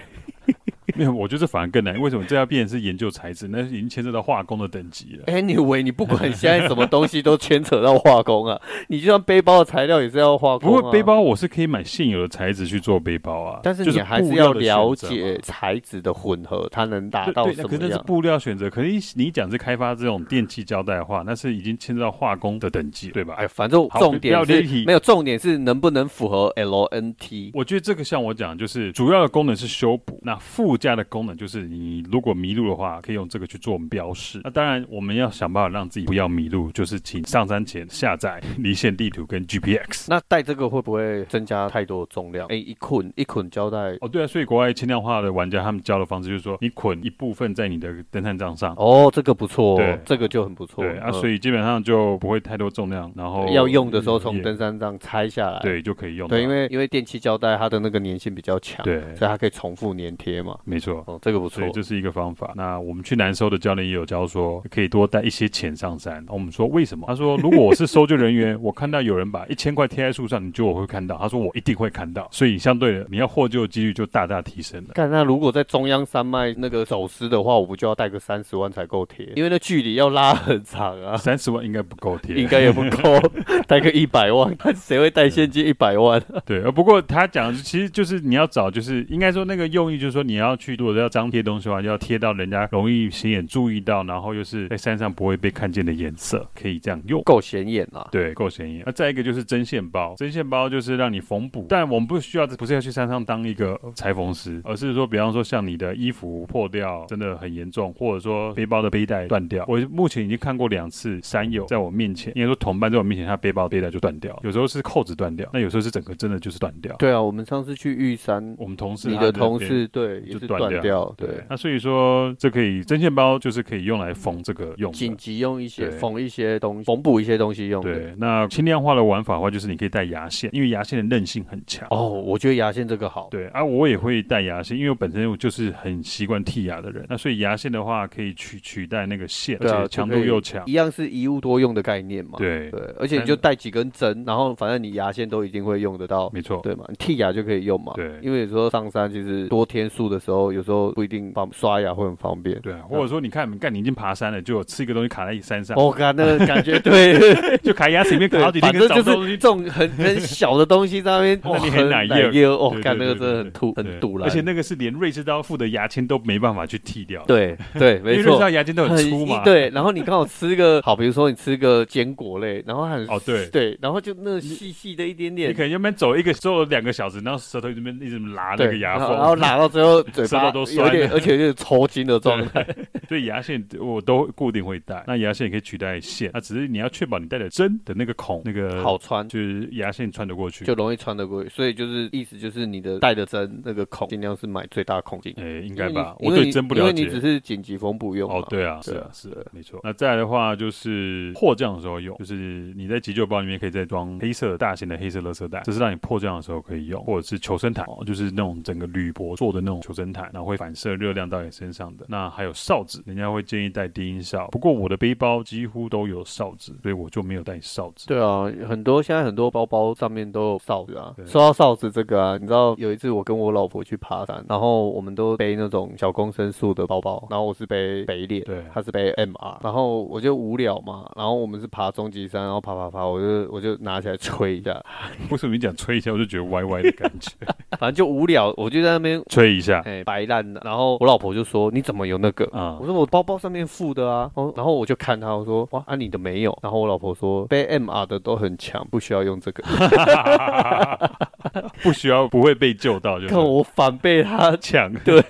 *laughs* 没有，我觉得这反而更难。为什么这要变成是研究材质？那已经牵扯到化工的等级了。Anyway，你不管现在什么东西都牵扯到化工啊。*laughs* 你就算背包的材料也是要化工啊。不过背包我是可以买现有的材质去做背包啊。但是你还是要了解材质的混合，它能达到什么样？可是那是布料选择。可是你讲是开发这种电器胶带的话，那是已经牵扯到化工的等级，对吧？哎，反正重点是没有重点是能不能符合 LNT。我觉得这个像我讲，就是主要的功能是修补，那附加的功能就是。你如果迷路的话，可以用这个去做标示。那当然，我们要想办法让自己不要迷路，就是请上山前下载离线地图跟 GPX。那带这个会不会增加太多重量？哎，一捆一捆胶带。哦，对啊，所以国外轻量化的玩家他们教的方式就是说，你捆一部分在你的登山杖上。哦，这个不错，对，这个就很不错。对啊，所以基本上就不会太多重量，然后要用的时候从登山杖拆下来，对，就可以用。对，因为因为电器胶带它的那个粘性比较强，对，所以它可以重复粘贴嘛。没错，哦，这个不错，所以这是一个方法。那我们去南收的教练也有教说，可以多带一些钱上山。我们说为什么？他说，如果我是搜救人员，我看到有人把一千块贴在树上，你觉得我会看到？他说我一定会看到。所以相对的，你要获救的几率就大大提升了。看那如果在中央山脉那个走私的话，我不就要带个三十万才够贴？因为那距离要拉很长啊。三十万应该不够贴，应该也不够，*laughs* 带个一百万，看谁会带现金一百万？对，呃，不过他讲的其实就是你要找，就是应该说那个用意就是说你要去，如果要张贴东西的话，就要贴到人家容易。显眼注意到，然后又是在山上不会被看见的颜色，可以这样用，够显眼啊。对，够显眼。那再一个就是针线包，针线包就是让你缝补，但我们不需要，不是要去山上当一个裁缝师，而是说，比方说像你的衣服破掉，真的很严重，或者说背包的背带断掉。我目前已经看过两次山友在我面前，应该说同伴在我面前，他背包背带就断掉，有时候是扣子断掉，那有时候是整个真的就是断掉。对啊，我们上次去玉山，我们同事，你的同事对就断掉，掉，对。那所以说这可以针线。包就是可以用来缝这个用，紧急用一些缝一些东西，缝补一些东西用。对，那轻量化的玩法的话，就是你可以带牙线，因为牙线的韧性很强。哦，我觉得牙线这个好。对啊，我也会带牙线，因为我本身我就是很习惯剔牙的人。那所以牙线的话，可以取取代那个线，而且强度又强，一样是一物多用的概念嘛。对对，而且你就带几根针，然后反正你牙线都一定会用得到，没错，对嘛？你剔牙就可以用嘛。对，因为有时候上山就是多天数的时候。候有时候不一定方刷牙会很方便。对啊，或者说你看，你看你已经爬山了，就有吃一个东西卡在你山上，我靠，那个感觉对，*laughs* 就卡牙齿里面卡好几天，反正就是这种很很小的东西在那边，*laughs* 那你很奶油，哦，看那个真的很吐，很堵了。而且那个是连瑞士刀附的牙签都没办法去剔掉。对对，*laughs* 没错，瑞士刀牙签都很粗嘛。对，然后你刚好吃个好，比如说你吃个坚果类，然后很哦对对，然后就那细细的一点点，你可能那边走一个走了两个小时，然后舌头这边一直拉那个牙缝，然后拉到最后嘴巴都有点，而且就是抽筋的状态。*laughs* 所以牙线我都固定会带，那牙线也可以取代线，那只是你要确保你带的针的那个孔那个好穿，就是牙线穿得过去，就容易穿得过去。所以就是意思就是你的带的针那个孔尽量是买最大孔径。哎，应该吧？我对针不了解，因为你只是紧急缝补用。哦，对啊，是啊，是的，没错。那再来的话就是迫降的时候用，就是你在急救包里面可以再装黑色大型的黑色垃圾袋，这是让你迫降的时候可以用，或者是求生毯，就是那种整个铝箔做的那种求生毯，然后会反射热量到你身上的。那还有哨子，人家会建议带低音哨，不过我的背包几乎都有哨子，所以我就没有带哨子。对啊，很多现在很多包包上面都有哨子啊。说到哨子这个啊，你知道有一次我跟我老婆去爬山，然后我们都背那种小公升数的包包，然后我是背北脸，对，他是背 MR，然后我就无聊嘛，然后我们是爬终极山，然后爬爬爬，我就我就拿起来吹一下。*laughs* 为什么你讲吹一下，我就觉得歪歪的感觉？*laughs* 反正就无聊，我就在那边吹一下，哎，摆烂的。然后我老婆就说：“你怎么有那个？”啊，我说：“我包包上面附的啊。”然后我就看他，我说：“哇，啊你的没有。”然后我老婆说：“背 MR 的都很强，不需要用这个，*laughs* 不需要，不会被救到。”就看我反被他抢，对。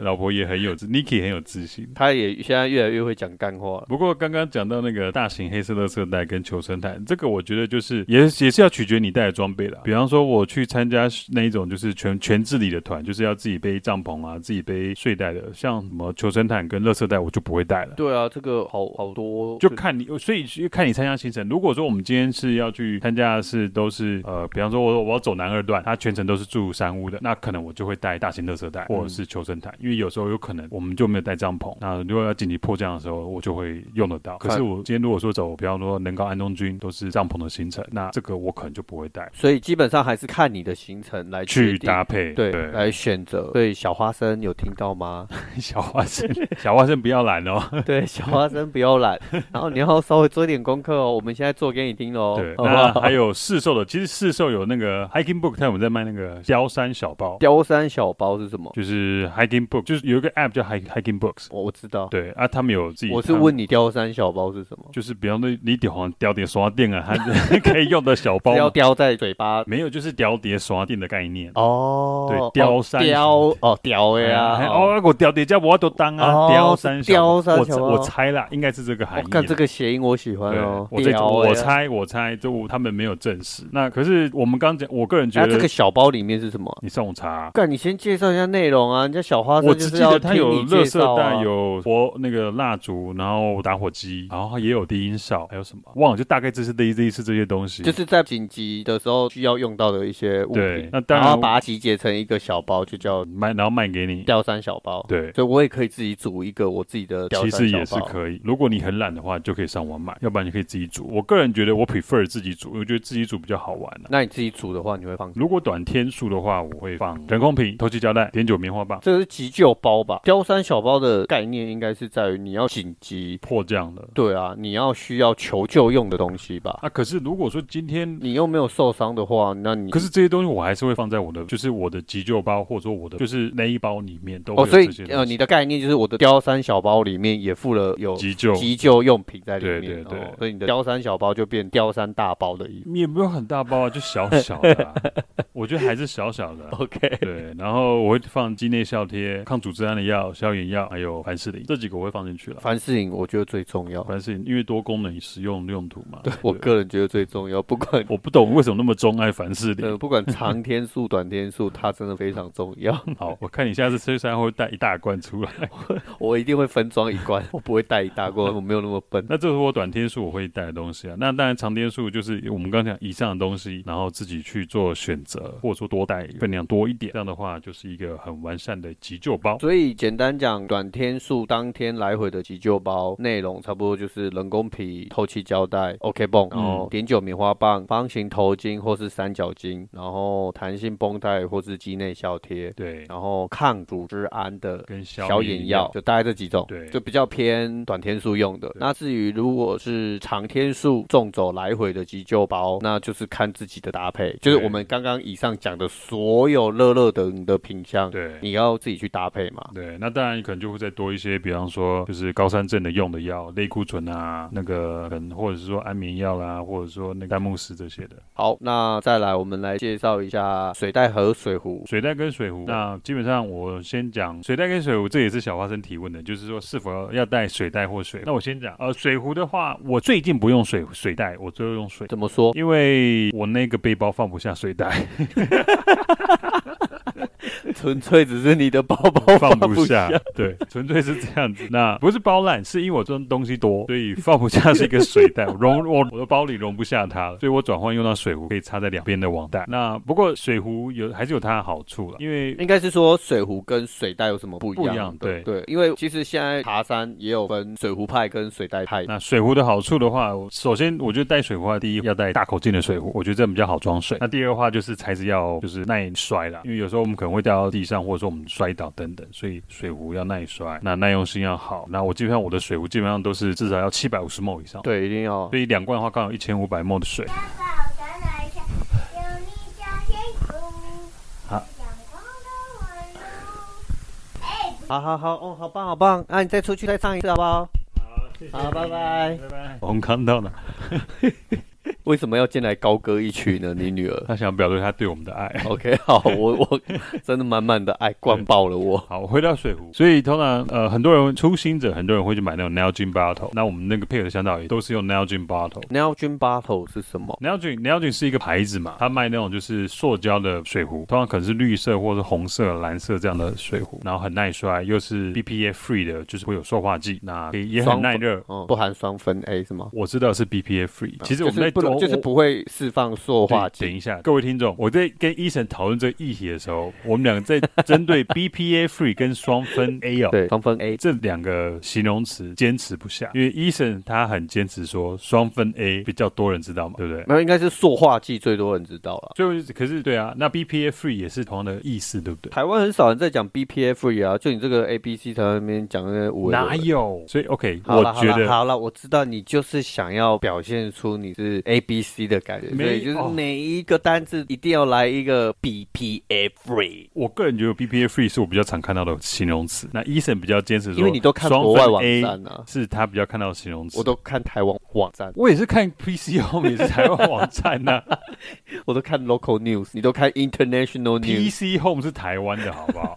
老婆也很有自，Niki 很有自信，他也现在越来越会讲干话。不过刚刚讲到那个大型黑色垃圾袋跟求生毯，这个我觉得就是也也是要取决你带的装备了。比方说我去参加那一种就是全全自理的团，就是要自己背帐篷啊，自己背睡袋的，像什么求生毯跟垃圾袋，我就不会带了。对啊，这个好好多，就看你，所以看你参加行程。如果说我们今天是要去参加的是都是呃，比方说我我要走南二段，它全程都是住山屋的，那可能我就会带大型垃圾袋或者是求生毯。因为有时候有可能我们就没有带帐篷，那如果要紧急迫降的时候，我就会用得到。可是我今天如果说走，比方说能高安东军都是帐篷的行程，那这个我可能就不会带。所以基本上还是看你的行程来去搭配，对，对来选择。对，小花生有听到吗？*laughs* 小花生，小花生不要懒哦。*laughs* 对，小花生不要懒，然后你要稍微做一点功课哦。我们现在做给你听哦。对，那还有市售的，其实市售有那个 hiking book，他们在卖那个 *laughs* 雕山小包。雕山小包是什么？就是 hiking book，就是有一个 app 叫 hiking books。我我知道。对啊，他们有自己。我是问你雕山小包是什么？就是比方说你雕碟刷垫啊，它 *laughs* 可以用的小包。要雕在嘴巴？没有，就是雕碟刷垫的概念。哦。对，雕山。雕哦，雕的呀。哦，我雕碟叫我都当啊。雕山小包。我我猜啦，应该是这个含义。看这个谐音，我喜欢哦。我这我猜我猜，就他们没有证实。那可是我们刚讲，我个人觉得。这个小包里面是什么？你上网查。干，你先介绍一下内容啊，人家小花生就是要听你介绍。带有火那个蜡烛，然后打火机，然后也有低音哨，还有什么忘了？就大概这是类类似这些东西，就是在紧急的时候需要用到的一些物品。对，那当然，然后把它集结成一个小包，就叫卖，然后卖给你吊山小包。对，所以我也可以自己组一个我自己的吊山小包。其实也是可以，如果你很懒的话，就可以上网买；要不然你可以自己组。我个人觉得我 prefer 自己组，我觉得自己组比较好玩。那你自己组的话，你会放？如果短天数的话，我会放人工瓶、透气胶带、碘酒棉花棒。这个是急救包吧？雕山小包的概念应该。是在于你要紧急迫降的，对啊，你要需要求救用的东西吧？啊，可是如果说今天你又没有受伤的话，那你可是这些东西我还是会放在我的，就是我的急救包，或者说我的就是那一包里面都哦。所以呃，你的概念就是我的雕山小包里面也附了有急救急救用品在里面，对对对，哦，所以你的雕山小包就变雕山大包的意思。你也没有很大包啊，就小小的，啊，*laughs* 我觉得还是小小的。OK，对，然后我会放鸡内效贴、抗组织胺的药、消炎药，还有凡士林，这几个我会放进去了。凡士林我觉得最重要，凡士林因为多功能使用用途嘛。对，我个人觉得最重要，不管我不懂为什么那么钟爱凡士林。呃，不管长天数、短天数，它真的非常重要。*laughs* 好，我看你下次吃山会带一大罐出来，*laughs* 我一定会分装一罐，我不会带一大罐，我没有那么笨。那这是我短天数我会带的东西啊。那当然长天数就是我们刚讲以上的东西，然后自己去做选择。或者说多带分量多一点，这样的话就是一个很完善的急救包。所以简单讲，短天数当天来回的急救包内容差不多就是人工皮、透气胶带、OK 绷，然后碘酒棉花棒、方形头巾或是三角巾，然后弹性绷带或是肌内效贴，对，然后抗组织胺的跟消炎药，就大概这几种，对，就比较偏短天数用的。那至于如果是长天数纵走来回的急救包，那就是看自己的搭配，就是我们刚刚以上讲的所有乐乐等的品相，对，你要自己去搭配嘛。对，那当然可能就会再多一些，比方说就是高山症的用的药，类固醇啊，那个可能或者是说安眠药啦，或者说那个丹木斯这些的。好，那再来我们来介绍一下水袋和水壶。水袋跟水壶，那基本上我先讲水袋跟水壶，这也是小花生提问的，就是说是否要要带水袋或水。那我先讲，呃，水壶的话，我最近不用水水袋，我最后用水。怎么说？因为我那个背包放不下水袋。*laughs* *laughs* 纯粹只是你的包包放不下，对，纯粹是这样子。*laughs* 那不是包烂，是因为我装东西多，所以放不下是一个水袋，容我 *laughs* 我的包里容不下它了，所以我转换用到水壶，可以插在两边的网袋。那不过水壶有还是有它的好处了，因为应该是说水壶跟水袋有什么不一样？不一样，对对，因为其实现在爬山也有分水壶派跟水袋派。那水壶的好处的话，首先我觉得带水壶的话，第一要带大口径的水壶，我觉得这样比较好装水。那第二的话就是材质要就是耐摔啦，因为有时候我们可能会掉到地上，或者说我们摔倒等等，所以水壶要耐摔，那耐用性要好。那我基本上我的水壶基本上都是至少要七百五十 ml 以上，对，一定要。所以两罐的话刚好一千五百 ml 的水。好，好好好，哦，好棒好棒，那、啊、你再出去再唱一次好不好？好，谢谢。好，拜拜，拜拜。我们看到了。*laughs* 为什么要进来高歌一曲呢？你女儿她想表达她对我们的爱。OK，好，我我 *laughs* 真的满满的爱灌爆了我。好，回到水壶，所以通常呃很多人初心者，很多人会去买那种 Nalgene bottle。那我们那个配合的香皂也都是用 Nalgene bottle。Nalgene bottle 是什么？Nalgene Nalgene 是一个牌子嘛，它卖那种就是塑胶的水壶，通常可能是绿色或者红色、蓝色这样的水壶，然后很耐摔，又是 BPA free 的，就是会有塑化剂，那也也很耐热，嗯，不含双酚 A 是吗？我知道是 BPA free，其实我们在不就是不会释放塑化剂。等一下，各位听众，我在跟医生讨论这个议题的时候，我们两个在 *laughs* 针对 BPA free 跟双酚 A 哦，对，双酚 A 这两个形容词坚持不下，因为医生他很坚持说双酚 A 比较多人知道嘛，对不对？那应该是塑化剂最多人知道了。所以可是对啊，那 BPA free 也是同样的意思，对不对？台湾很少人在讲 BPA free 啊，就你这个 ABC 在那边讲那五哪有？所以 OK，我觉得好了，我知道你就是想要表现出你是 ABC 的感觉，所以就是每一个单字一定要来一个 BPA free。我个人觉得 BPA free 是我比较常看到的形容词。那医生比较坚持说，因为你都看国外网站啊，是他比较看到的形容词。我都看台湾网站，我也是看 PC Home，也是台湾网站呐。*laughs* 我都看 local news，你都看 international news。PC Home 是台湾的好不好？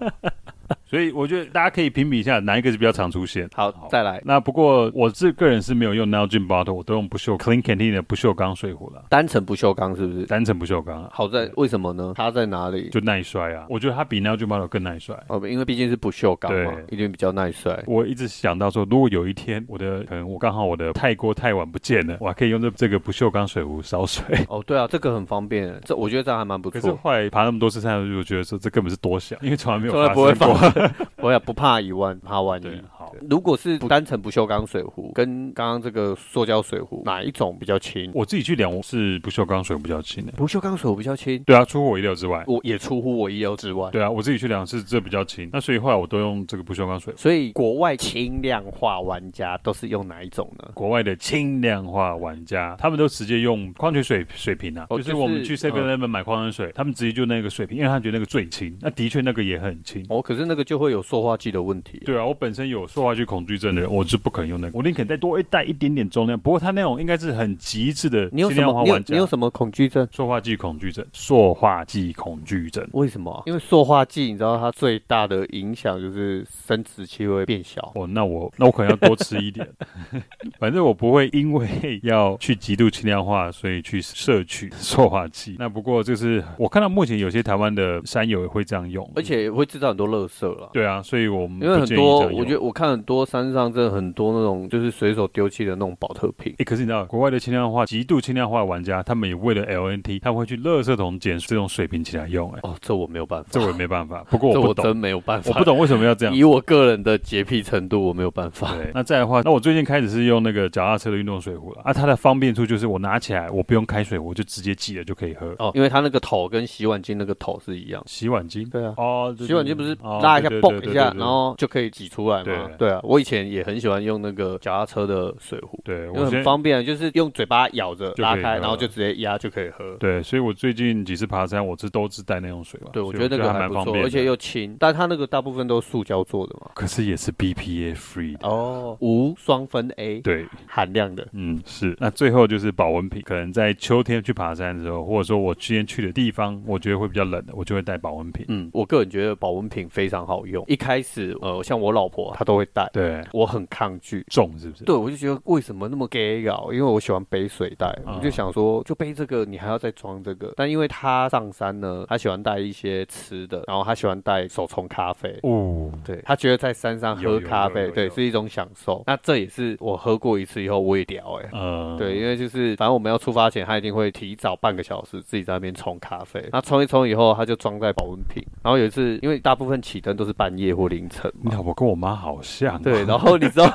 所以我觉得大家可以评比一下哪一个是比较常出现。好，好再来。那不过我这个人是没有用 Nalgene bottle，我都用不锈 Klean Kanteen 的不锈钢水壶了。单层不锈钢是不是？单层不锈钢。好在为什么呢？它在哪里？就耐摔啊！我觉得它比 Nalgene bottle 更耐摔。哦，因为毕竟是不锈钢嘛，一定比较耐摔。我一直想到说，如果有一天我的可能我刚好我的泰锅太碗不见了，我还可以用这这个不锈钢水壶烧水。哦，对啊，这个很方便。这我觉得这样还蛮不错。可是后来爬那么多次山，我就觉得说这根本是多想，因为从来没有从来不会发。*laughs* 我也不怕一万，怕万一。好，如果是单层不锈钢水壶，跟刚刚这个塑胶水壶，哪一种比较轻？我自己去量是不锈钢水壶比较轻的。不锈钢水壶比较轻？对啊，出乎我意料之外。我也出乎我意料之外。对啊，我自己去量是这比较轻，那所以后来我都用这个不锈钢水壶。所以国外轻量化玩家都是用哪一种呢？国外的轻量化玩家，他们都直接用矿泉水水瓶啊，就是我们去 Seven Eleven 买矿泉水，他们直接就那个水瓶，因为他觉得那个最轻。那的确那个也很轻。哦，可是那个就会有塑化剂的问题。对啊，我本身有塑化剂恐惧症的人，我是不可能用那个，我宁肯再多一带一点点重量。不过他那种应该是很极致的。你有什么？你有你有什么恐惧症？塑化剂恐惧症。塑化剂恐惧症。为什么？因为塑化剂，你知道它最大的影响就是生殖器会变小。哦，那我那我可能要多吃一点。*laughs* 反正我不会因为要去极度轻量化，所以去摄取塑化剂。那不过就是我看到目前有些台湾的山友也会这样用，而且会制造很多垃圾了。对啊，所以我们因为很多，我觉得我看很很多山上真的很多那种就是随手丢弃的那种保特瓶。哎，可是你知道，国外的轻量化、极度轻量化的玩家，他们也为了 LNT，他们会去垃圾桶捡这种水瓶起来用。哎，哦，这我没有办法，这我也没办法。不过我不懂，这我真没有办法，我不懂为什么要这样。以我个人的洁癖程度，我没有办法。对，那再来的话，那我最近开始是用那个脚踏车的运动水壶了。啊，它的方便处就是我拿起来，我不用开水，我就直接挤了就可以喝。哦，因为它那个头跟洗碗巾那个头是一样。洗碗巾？对啊。哦，洗碗巾不是拉一下，嘣一下，然后就可以挤出来吗？对对啊。我以前也很喜欢用那个脚踏车的水壶，对，我很方便，就是用嘴巴咬着拉开，然后就直接压就可以喝。对，所以我最近几次爬山，我是都是带那种水吧。对，我觉得那个还不错，而且又轻。但它那个大部分都是塑胶做的嘛。可是也是 BPA free 的哦，无双酚 A 对含量的。嗯，是。那最后就是保温瓶，可能在秋天去爬山的时候，或者说我之前去的地方，我觉得会比较冷的，我就会带保温瓶。嗯，我个人觉得保温瓶非常好用。一开始呃，像我老婆她都会带，对我很抗拒，重是不是？对，我就觉得为什么那么 gay 搞？因为我喜欢背水袋，我就想说，就背这个，你还要再装这个。但因为他上山呢，他喜欢带一些吃的，然后他喜欢带手冲咖啡。哦，对，他觉得在山上喝咖啡，对，是一种享受。那这也是我喝过一次以后我也屌哎，嗯，对，因为就是反正我们要出发前，他一定会提早半个小时自己在那边冲咖啡。那冲一冲以后，他就装在保温瓶。然后有一次，因为大部分起灯都是半夜或凌晨，你好，我跟我妈好对，然后你知道。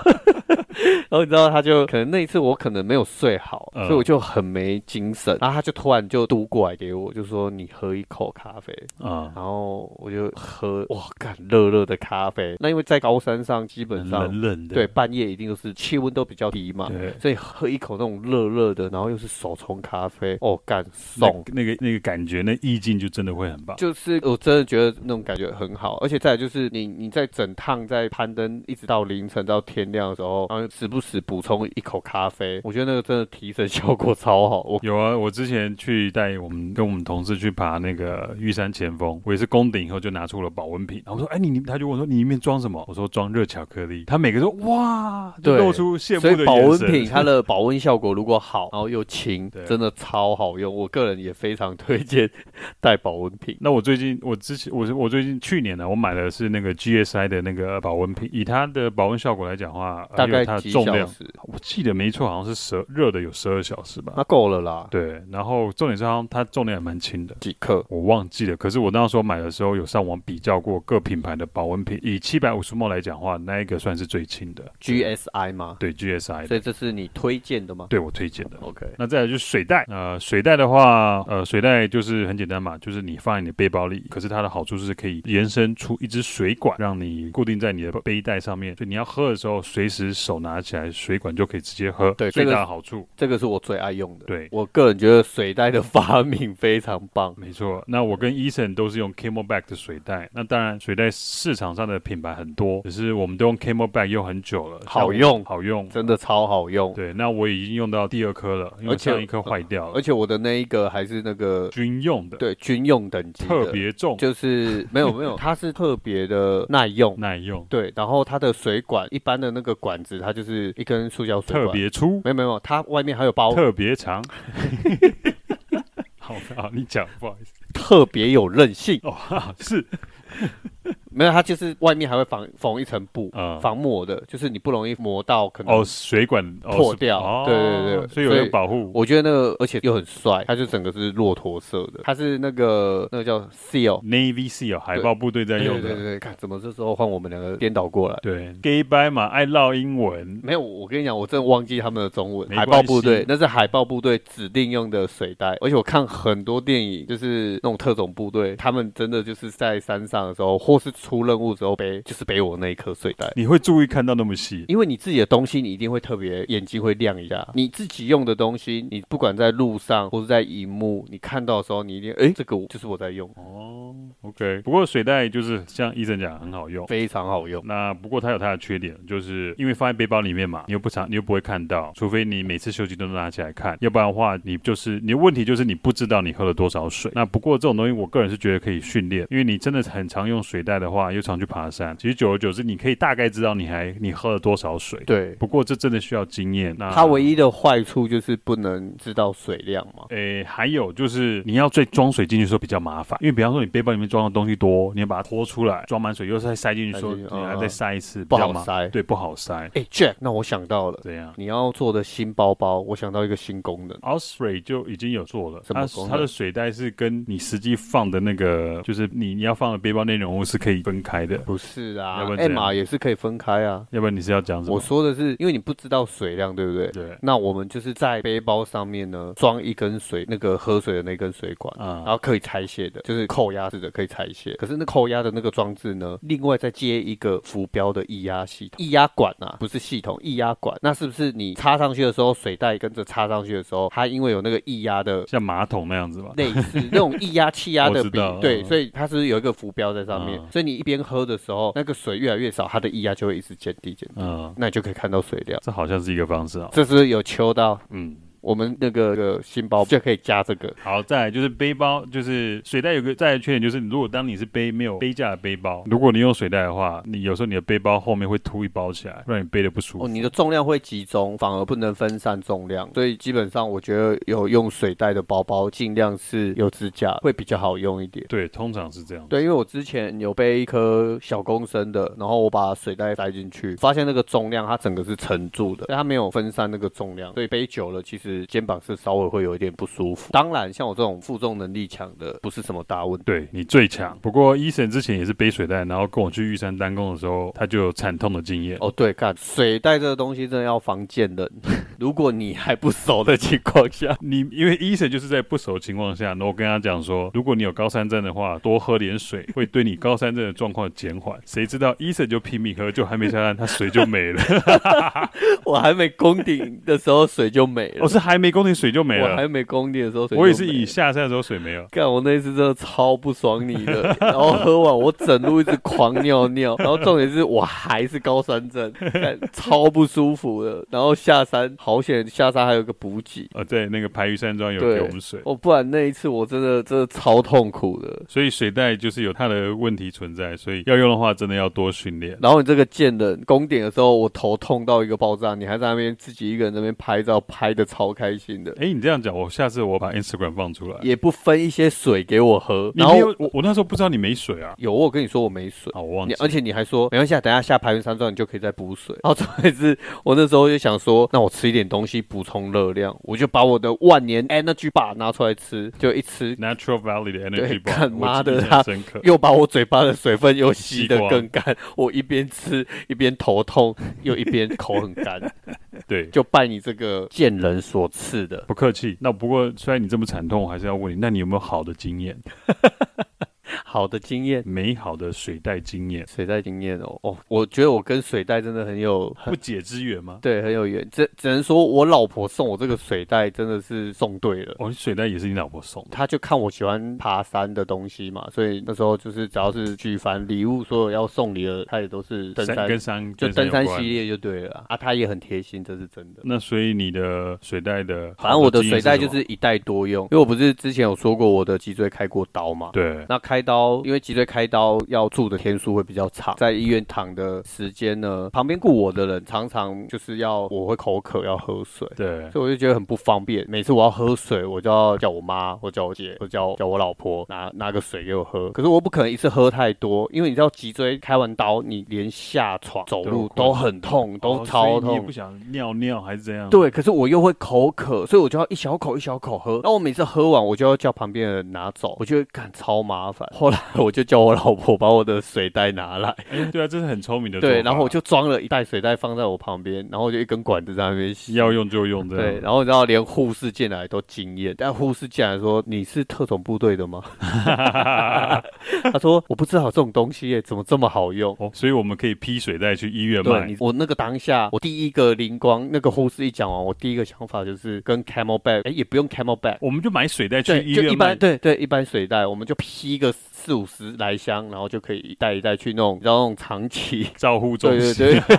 *laughs* 然后你知道，他就可能那一次我可能没有睡好，所以我就很没精神。然后他就突然就嘟过来给我，就说：“你喝一口咖啡。”啊，然后我就喝，哇，干热热的咖啡。那因为在高山上，基本上冷冷的，对，半夜一定都是气温都比较低嘛，所以喝一口那种热热的，然后又是手冲咖啡，哦，干爽那个那个感觉，那意境就真的会很棒。就是我真的觉得那种感觉很好，而且再来就是你你在整趟在攀登，一直到凌晨到天亮的时候，然后时不时补充一口咖啡，我觉得那个真的提神效果超好。我有啊，我之前去带我们跟我们同事去爬那个玉山前锋，我也是攻顶以后就拿出了保温瓶，然后我说：“哎，你他就问我说你里面装什么？”我说：“装热巧克力。”他每个说哇，就露出羡慕的。所以保温瓶 *laughs* 它的保温效果如果好，然后又轻，真的超好用。我个人也非常推荐带保温瓶。那我最近我之前我是我最近去年呢，我买的是那个 GSI 的那个保温瓶，以它的保温效果来讲的话，大概它的重量。我记得没错，好像是十热的有十二小时吧，那够了啦。对，然后重点是它它重量也蛮轻的，几克我忘记了。可是我那时候买的时候有上网比较过各品牌的保温瓶，以七百五十 ml 来讲话，那一个算是最轻的。GSI 吗？对，GSI。所以这是你推荐的吗？对，我推荐的。OK。那再来就是水袋，呃，水袋的话，呃，水袋就是很简单嘛，就是你放在你的背包里。可是它的好处是可以延伸出一支水管，让你固定在你的背带上面，所以你要喝的时候，随时手拿起来，水管就可以直接喝。对，最大的好处，这个是我最爱用的。对，我个人觉得水袋的发明非常棒。没错，那我跟 Eason 都是用 Camelback 的水袋。那当然，水袋市场上的品牌很多，可是我们都用 Camelback 用很久了，好用，好用，真的超好用。对，那我已经用到第二颗了，因为上一颗坏掉了。而且我的那一个还是那个军用的，对，军用等级，特别重，就是没有没有，*laughs* 它是特别的耐用，耐用。对，然后它的水管一般的那个管子，它就是一根塑胶水管，特别粗。没有没有，它外面还有包，特别长。*laughs* 好，好，你讲，不好意思，特别有韧性哦，是。没有，它就是外面还会防缝一层布，嗯，防磨的，就是你不容易磨到可能哦水管破掉，对对对，所以有个保护。我觉得那个而且又很帅，它就整个是骆驼色的，它是那个那个叫 Seal Navy Seal 海豹部队在用的，对对对，看怎么这时候换我们两个颠倒过来，对，Gay bye 嘛，爱唠英文，没有，我跟你讲，我真的忘记他们的中文，海豹部队那是海豹部队指定用的水袋，而且我看很多电影，就是那种特种部队，他们真的就是在山上的时候，或是出任务之后背，就是背我那一颗睡袋。你会注意看到那么细，因为你自己的东西，你一定会特别眼睛会亮一下。你自己用的东西，你不管在路上或是在荧幕，你看到的时候，你一定哎，这个就是我在用哦。OK，不过水袋就是像医生讲，很好用，非常好用。那不过它有它的缺点，就是因为放在背包里面嘛，你又不常，你又不会看到，除非你每次休息都能拿起来看，要不然的话，你就是你的问题就是你不知道你喝了多少水。那不过这种东西，我个人是觉得可以训练，因为你真的很常用水袋的话，又常去爬山，其实久而久之，你可以大概知道你还你喝了多少水。对，不过这真的需要经验。那它唯一的坏处就是不能知道水量嘛。诶，还有就是你要再装水进去的时候比较麻烦，因为比方说你背包里面面装的东西多，你要把它拖出来，装满水又再塞进去，说你还再塞一次，不好塞，对，不好塞。哎，Jack，那我想到了，怎样？你要做的新包包，我想到一个新功能，Osprey 就已经有做了，什么功能？它的水袋是跟你实际放的那个，就是你你要放的背包内容物是可以分开的。不是啊，Emma 也是可以分开啊。要不然你是要讲什么？我说的是，因为你不知道水量，对不对？对。那我们就是在背包上面呢，装一根水，那个喝水的那根水管，啊，然后可以拆卸的，就是扣压式的可以拆卸。可是那扣压的那个装置呢，另外再接一个浮标的液压系统，液压管啊，不是系统，液压管。那是不是你插上去的时候，水袋跟着插上去的时候，它因为有那个液压的，像马桶那样子吧？类似那种液压气压的 *laughs* 比，对，所以它是有一个浮标在上面，所以你一边喝的时候，那个水越来越少，它的液压就会一直减低减低，嗯，那你就可以看到水量。这好像是一个方式啊，这是有秋到，嗯。我们那个个新包就可以加这个。好，再来就是背包，就是水袋有个再来缺点就是，如果当你是背没有背架的背包，如果你用水袋的话，你有时候你的背包后面会凸一包起来，让你背的不舒服。哦，你的重量会集中，反而不能分散重量。所以基本上我觉得有用水袋的包包，尽量是有支架，会比较好用一点。对，通常是这样。对，因为我之前有背一颗小公升的，然后我把水袋塞进去，发现那个重量它整个是沉住的，但它没有分散那个重量，所以背久了其实肩膀是稍。微会有一点不舒服。当然，像我这种负重能力强的，不是什么大问题。对，你最强。不过，Eason 之前也是背水袋，然后跟我去玉山单攻的时候，他就有惨痛的经验。哦，对，看水袋这个东西真的要防见人。*laughs* 如果你还不熟的情况下，*laughs* 你因为 Eason 就是在不熟的情况下，然后我跟他讲说，如果你有高山症的话，多喝点水会对你高山症的状况减缓。谁知道 Eason 就拼命喝，就还没下山，他水就没了。*laughs* 我还没攻顶的时候水就没了。我是还没攻顶水就没了。我还没攻顶的时候水，我也是以下山的时候水没有。干，我那一次真的超不爽你的，*laughs* 然后喝完我整路一直狂尿尿，*laughs* 然后重点是我还是高山症，超不舒服的。然后下山好险，下山还有个补给。啊，对，那个排云山庄有给我们水。哦，不然那一次我真的真的超痛苦的。所以水袋就是有它的问题存在，所以要用的话真的要多训练。然后你这个贱人，攻顶的时候我头痛到一个爆炸，你还在那边自己一个人那边拍照，拍的超开心的。哎，你这样讲，我下次我把 Instagram 放出来，也不分一些水给我喝。然后我我那时候不知道你没水啊，有我跟你说我没水，好，我忘记。而且你还说没关系，等下下排云山庄你就可以再补水。然后重点是我那时候就想说，那我吃一点东西补充热量，我就把我的万年 Energy Bar 拿出来吃，就一吃 Natural Valley 的 Energy Bar，干妈的他又把我嘴巴的水分又吸得更干，我一边吃一边头痛，又一边口很干。*laughs* 对，就拜你这个贱人所赐的，不客气。那不过虽然你这么惨痛，我还是要问你，那你有没有好的经验？*laughs* 好的经验，美好的水袋经验，水袋经验哦哦，我觉得我跟水袋真的很有很不解之缘吗？对，很有缘。只只能说我老婆送我这个水袋真的是送对了。哦，水袋也是你老婆送的，她就看我喜欢爬山的东西嘛，所以那时候就是只要是举凡礼物，所有要送礼的，她也都是登山跟山就登山系列就对了啊。她也很贴心，这是真的。那所以你的水袋的，反正我的水袋就是一袋多用，因为我不是之前有说过我的脊椎开过刀嘛？对，那开刀因为脊椎开刀要住的天数会比较长，在医院躺的时间呢，旁边顾我的人常常就是要我会口渴要喝水，对，所以我就觉得很不方便。每次我要喝水，我就要叫我妈或叫我姐或叫叫我老婆拿拿个水给我喝。可是我不可能一次喝太多，因为你知道脊椎开完刀，你连下床走路都很痛，都超痛。你也不想尿尿还是这样？对，可是我又会口渴，所以我就要一小口一小口喝。那我每次喝完，我就要叫旁边的人拿走，我觉得干超麻烦。后来我就叫我。老婆把我的水袋拿来，*laughs* 哎，对啊，这是很聪明的。对，然后我就装了一袋水袋放在我旁边，然后就一根管子在那边吸，要用就用的。对，然后然后连护士进来都惊艳，但护士进来说：“你是特种部队的吗？” *laughs* 他说：“我不知道这种东西耶，怎么这么好用？”哦，所以我们可以批水袋去医院卖。对，我那个当下，我第一个灵光，那个护士一讲完，我第一个想法就是跟 CamelBak，哎，也不用 CamelBak，我们就买水袋去医院卖。一般对对，一般水袋，我们就批个。四五十来箱，然后就可以一袋一袋去弄，然后那种长期 *laughs* 照护中心。对对对。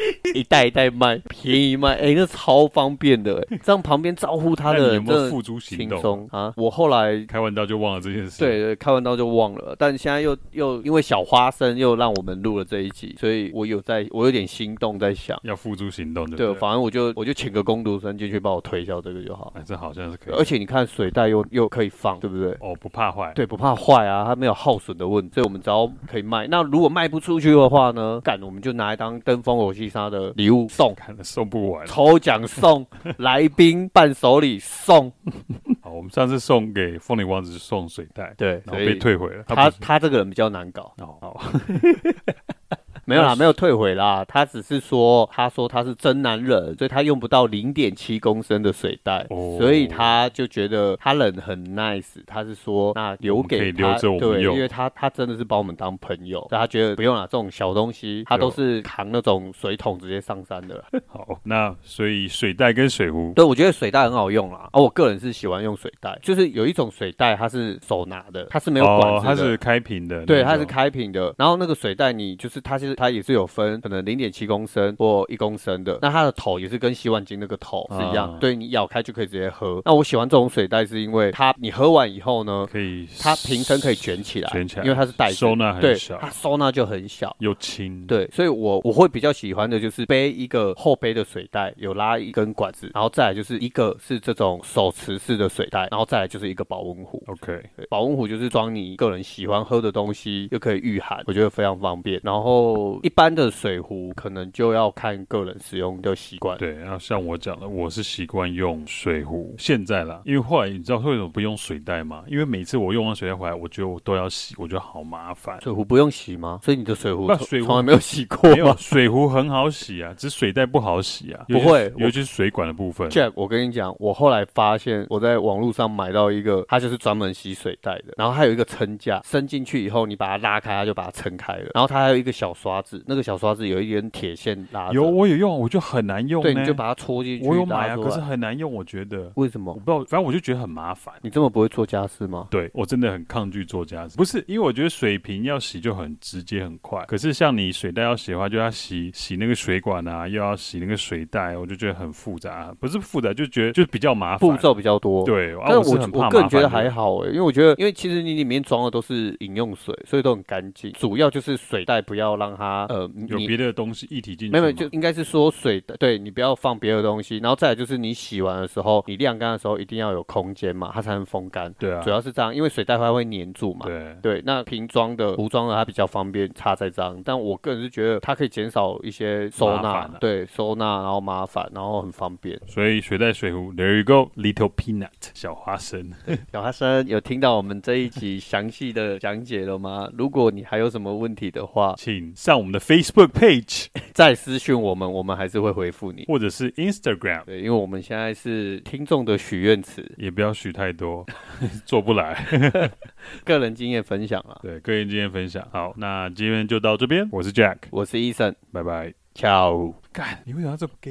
*laughs* 一袋一袋卖，便宜卖，*laughs* 哎、欸，那超方便的，这样旁边招呼他的 *laughs* 人，有没有付诸行动啊？我后来开完刀就忘了这件事，对对，开完刀就忘了，但现在又又因为小花生又让我们录了这一集，所以我有在，我有点心动，在想要付诸行动，对，反正我就我就请个工读生进去帮我推销这个就好，哎，这好像是可以，而且你看水袋又又可以放，对不对？哦，不怕坏，对，不怕坏啊，它没有耗损的问题，所以我们只要可以卖。那如果卖不出去的话呢？干，我们就拿来当登峰游戏沙的礼物送，看了送不完，抽奖送，来宾伴手礼送。*laughs* 好，我们上次送给凤梨王子送水袋，对，然后被退回了。他他，他这个人比较难搞。*laughs* 没有啦，没有退回啦。他只是说，他说他是真男人，所以他用不到零点七公升的水袋，哦，所以他就觉得他人很 nice。他是说，那留给他，对，因为他他真的是把我们当朋友，所以他觉得不用啦，这种小东西他都是扛那种水桶直接上山的。*laughs* 好，那所以水袋跟水壶，对，我觉得水袋很好用啦。而、啊、我个人是喜欢用水袋，就是有一种水袋它是手拿的，它是没有管子的，哦、它是开瓶的，对，它是开瓶的。然后那个水袋你就是它是。它也是有分，可能零点七公升或一公升的。那它的头也是跟洗碗巾那个头是一样，啊、对，你咬开就可以直接喝。那我喜欢这种水袋，是因为它你喝完以后呢，可以它瓶身可以卷起来，卷起来，因为它是袋子，收纳很小，对，它收纳就很小又轻。对，所以我我会比较喜欢的就是背一个后背的水袋，有拉一根管子，然后再来就是一个是这种手持式的水袋，然后再来就是一个保温壶。OK，保温壶就是装你个人喜欢喝的东西，又可以御寒，我觉得非常方便。然后一般的水。壶可能就要看个人使用的习惯。对，然后像我讲的，我是习惯用水壶。现在啦，因为后来你知道为什么不用水袋吗？因为每次我用完水袋回来，我觉得我都要洗，我觉得好麻烦。水壶不用洗吗？所以你的水壶水从来没有洗过吗？没有，水壶很好洗啊，*laughs* 只是水袋不好洗啊。不会，尤其是水管的部分。Jack，我跟你讲，我后来发现我在网络上买到一个，它就是专门洗水袋的，然后它有一个撑架，伸进去以后你把它拉开，它就把它撑开了。然后它还有一个小刷子，那个小刷子有一根铁。线拉有我有用，我就很难用。对，你就把它戳进去。我有买啊，可是很难用，我觉得。为什么？我不知道，反正我就觉得很麻烦。你这么不会做家事吗？对，我真的很抗拒做家事。不是，因为我觉得水瓶要洗就很直接很快，可是像你水袋要洗的话，就要洗洗那个水管啊，又要洗那个水袋，我就觉得很复杂。不是复杂，就觉得就比较麻烦，步骤比较多。对，但我我个人觉得还好哎，因为我觉得，因为其实你里面装的都是饮用水，所以都很干净。主要就是水袋不要让它呃有别的东西一体进去。没有，就应该。是说水的，对，你不要放别的东西，然后再来就是你洗完的时候，你晾干的时候一定要有空间嘛，它才能风干。对啊，主要是这样，因为水袋它会粘住嘛。对对，那瓶装的、壶装的它比较方便插在这样，但我个人是觉得它可以减少一些收纳，啊、对，收纳然后麻烦，然后很方便。所以水袋水壶，There you go，Little Peanut，小花生，*laughs* 小花生有听到我们这一集详细的讲解了吗？如果你还有什么问题的话，请上我们的 Facebook page，*laughs* 再私讯我们，我们还是会回。复你，或者是 Instagram，对，因为我们现在是听众的许愿池，*laughs* 也不要许太多，*laughs* 做不来。个人经验分享啊，对，个人经验分享。好，那今天就到这边，我是 Jack，我是 Eason，拜拜，ciao。干，你为什么要这么 gay？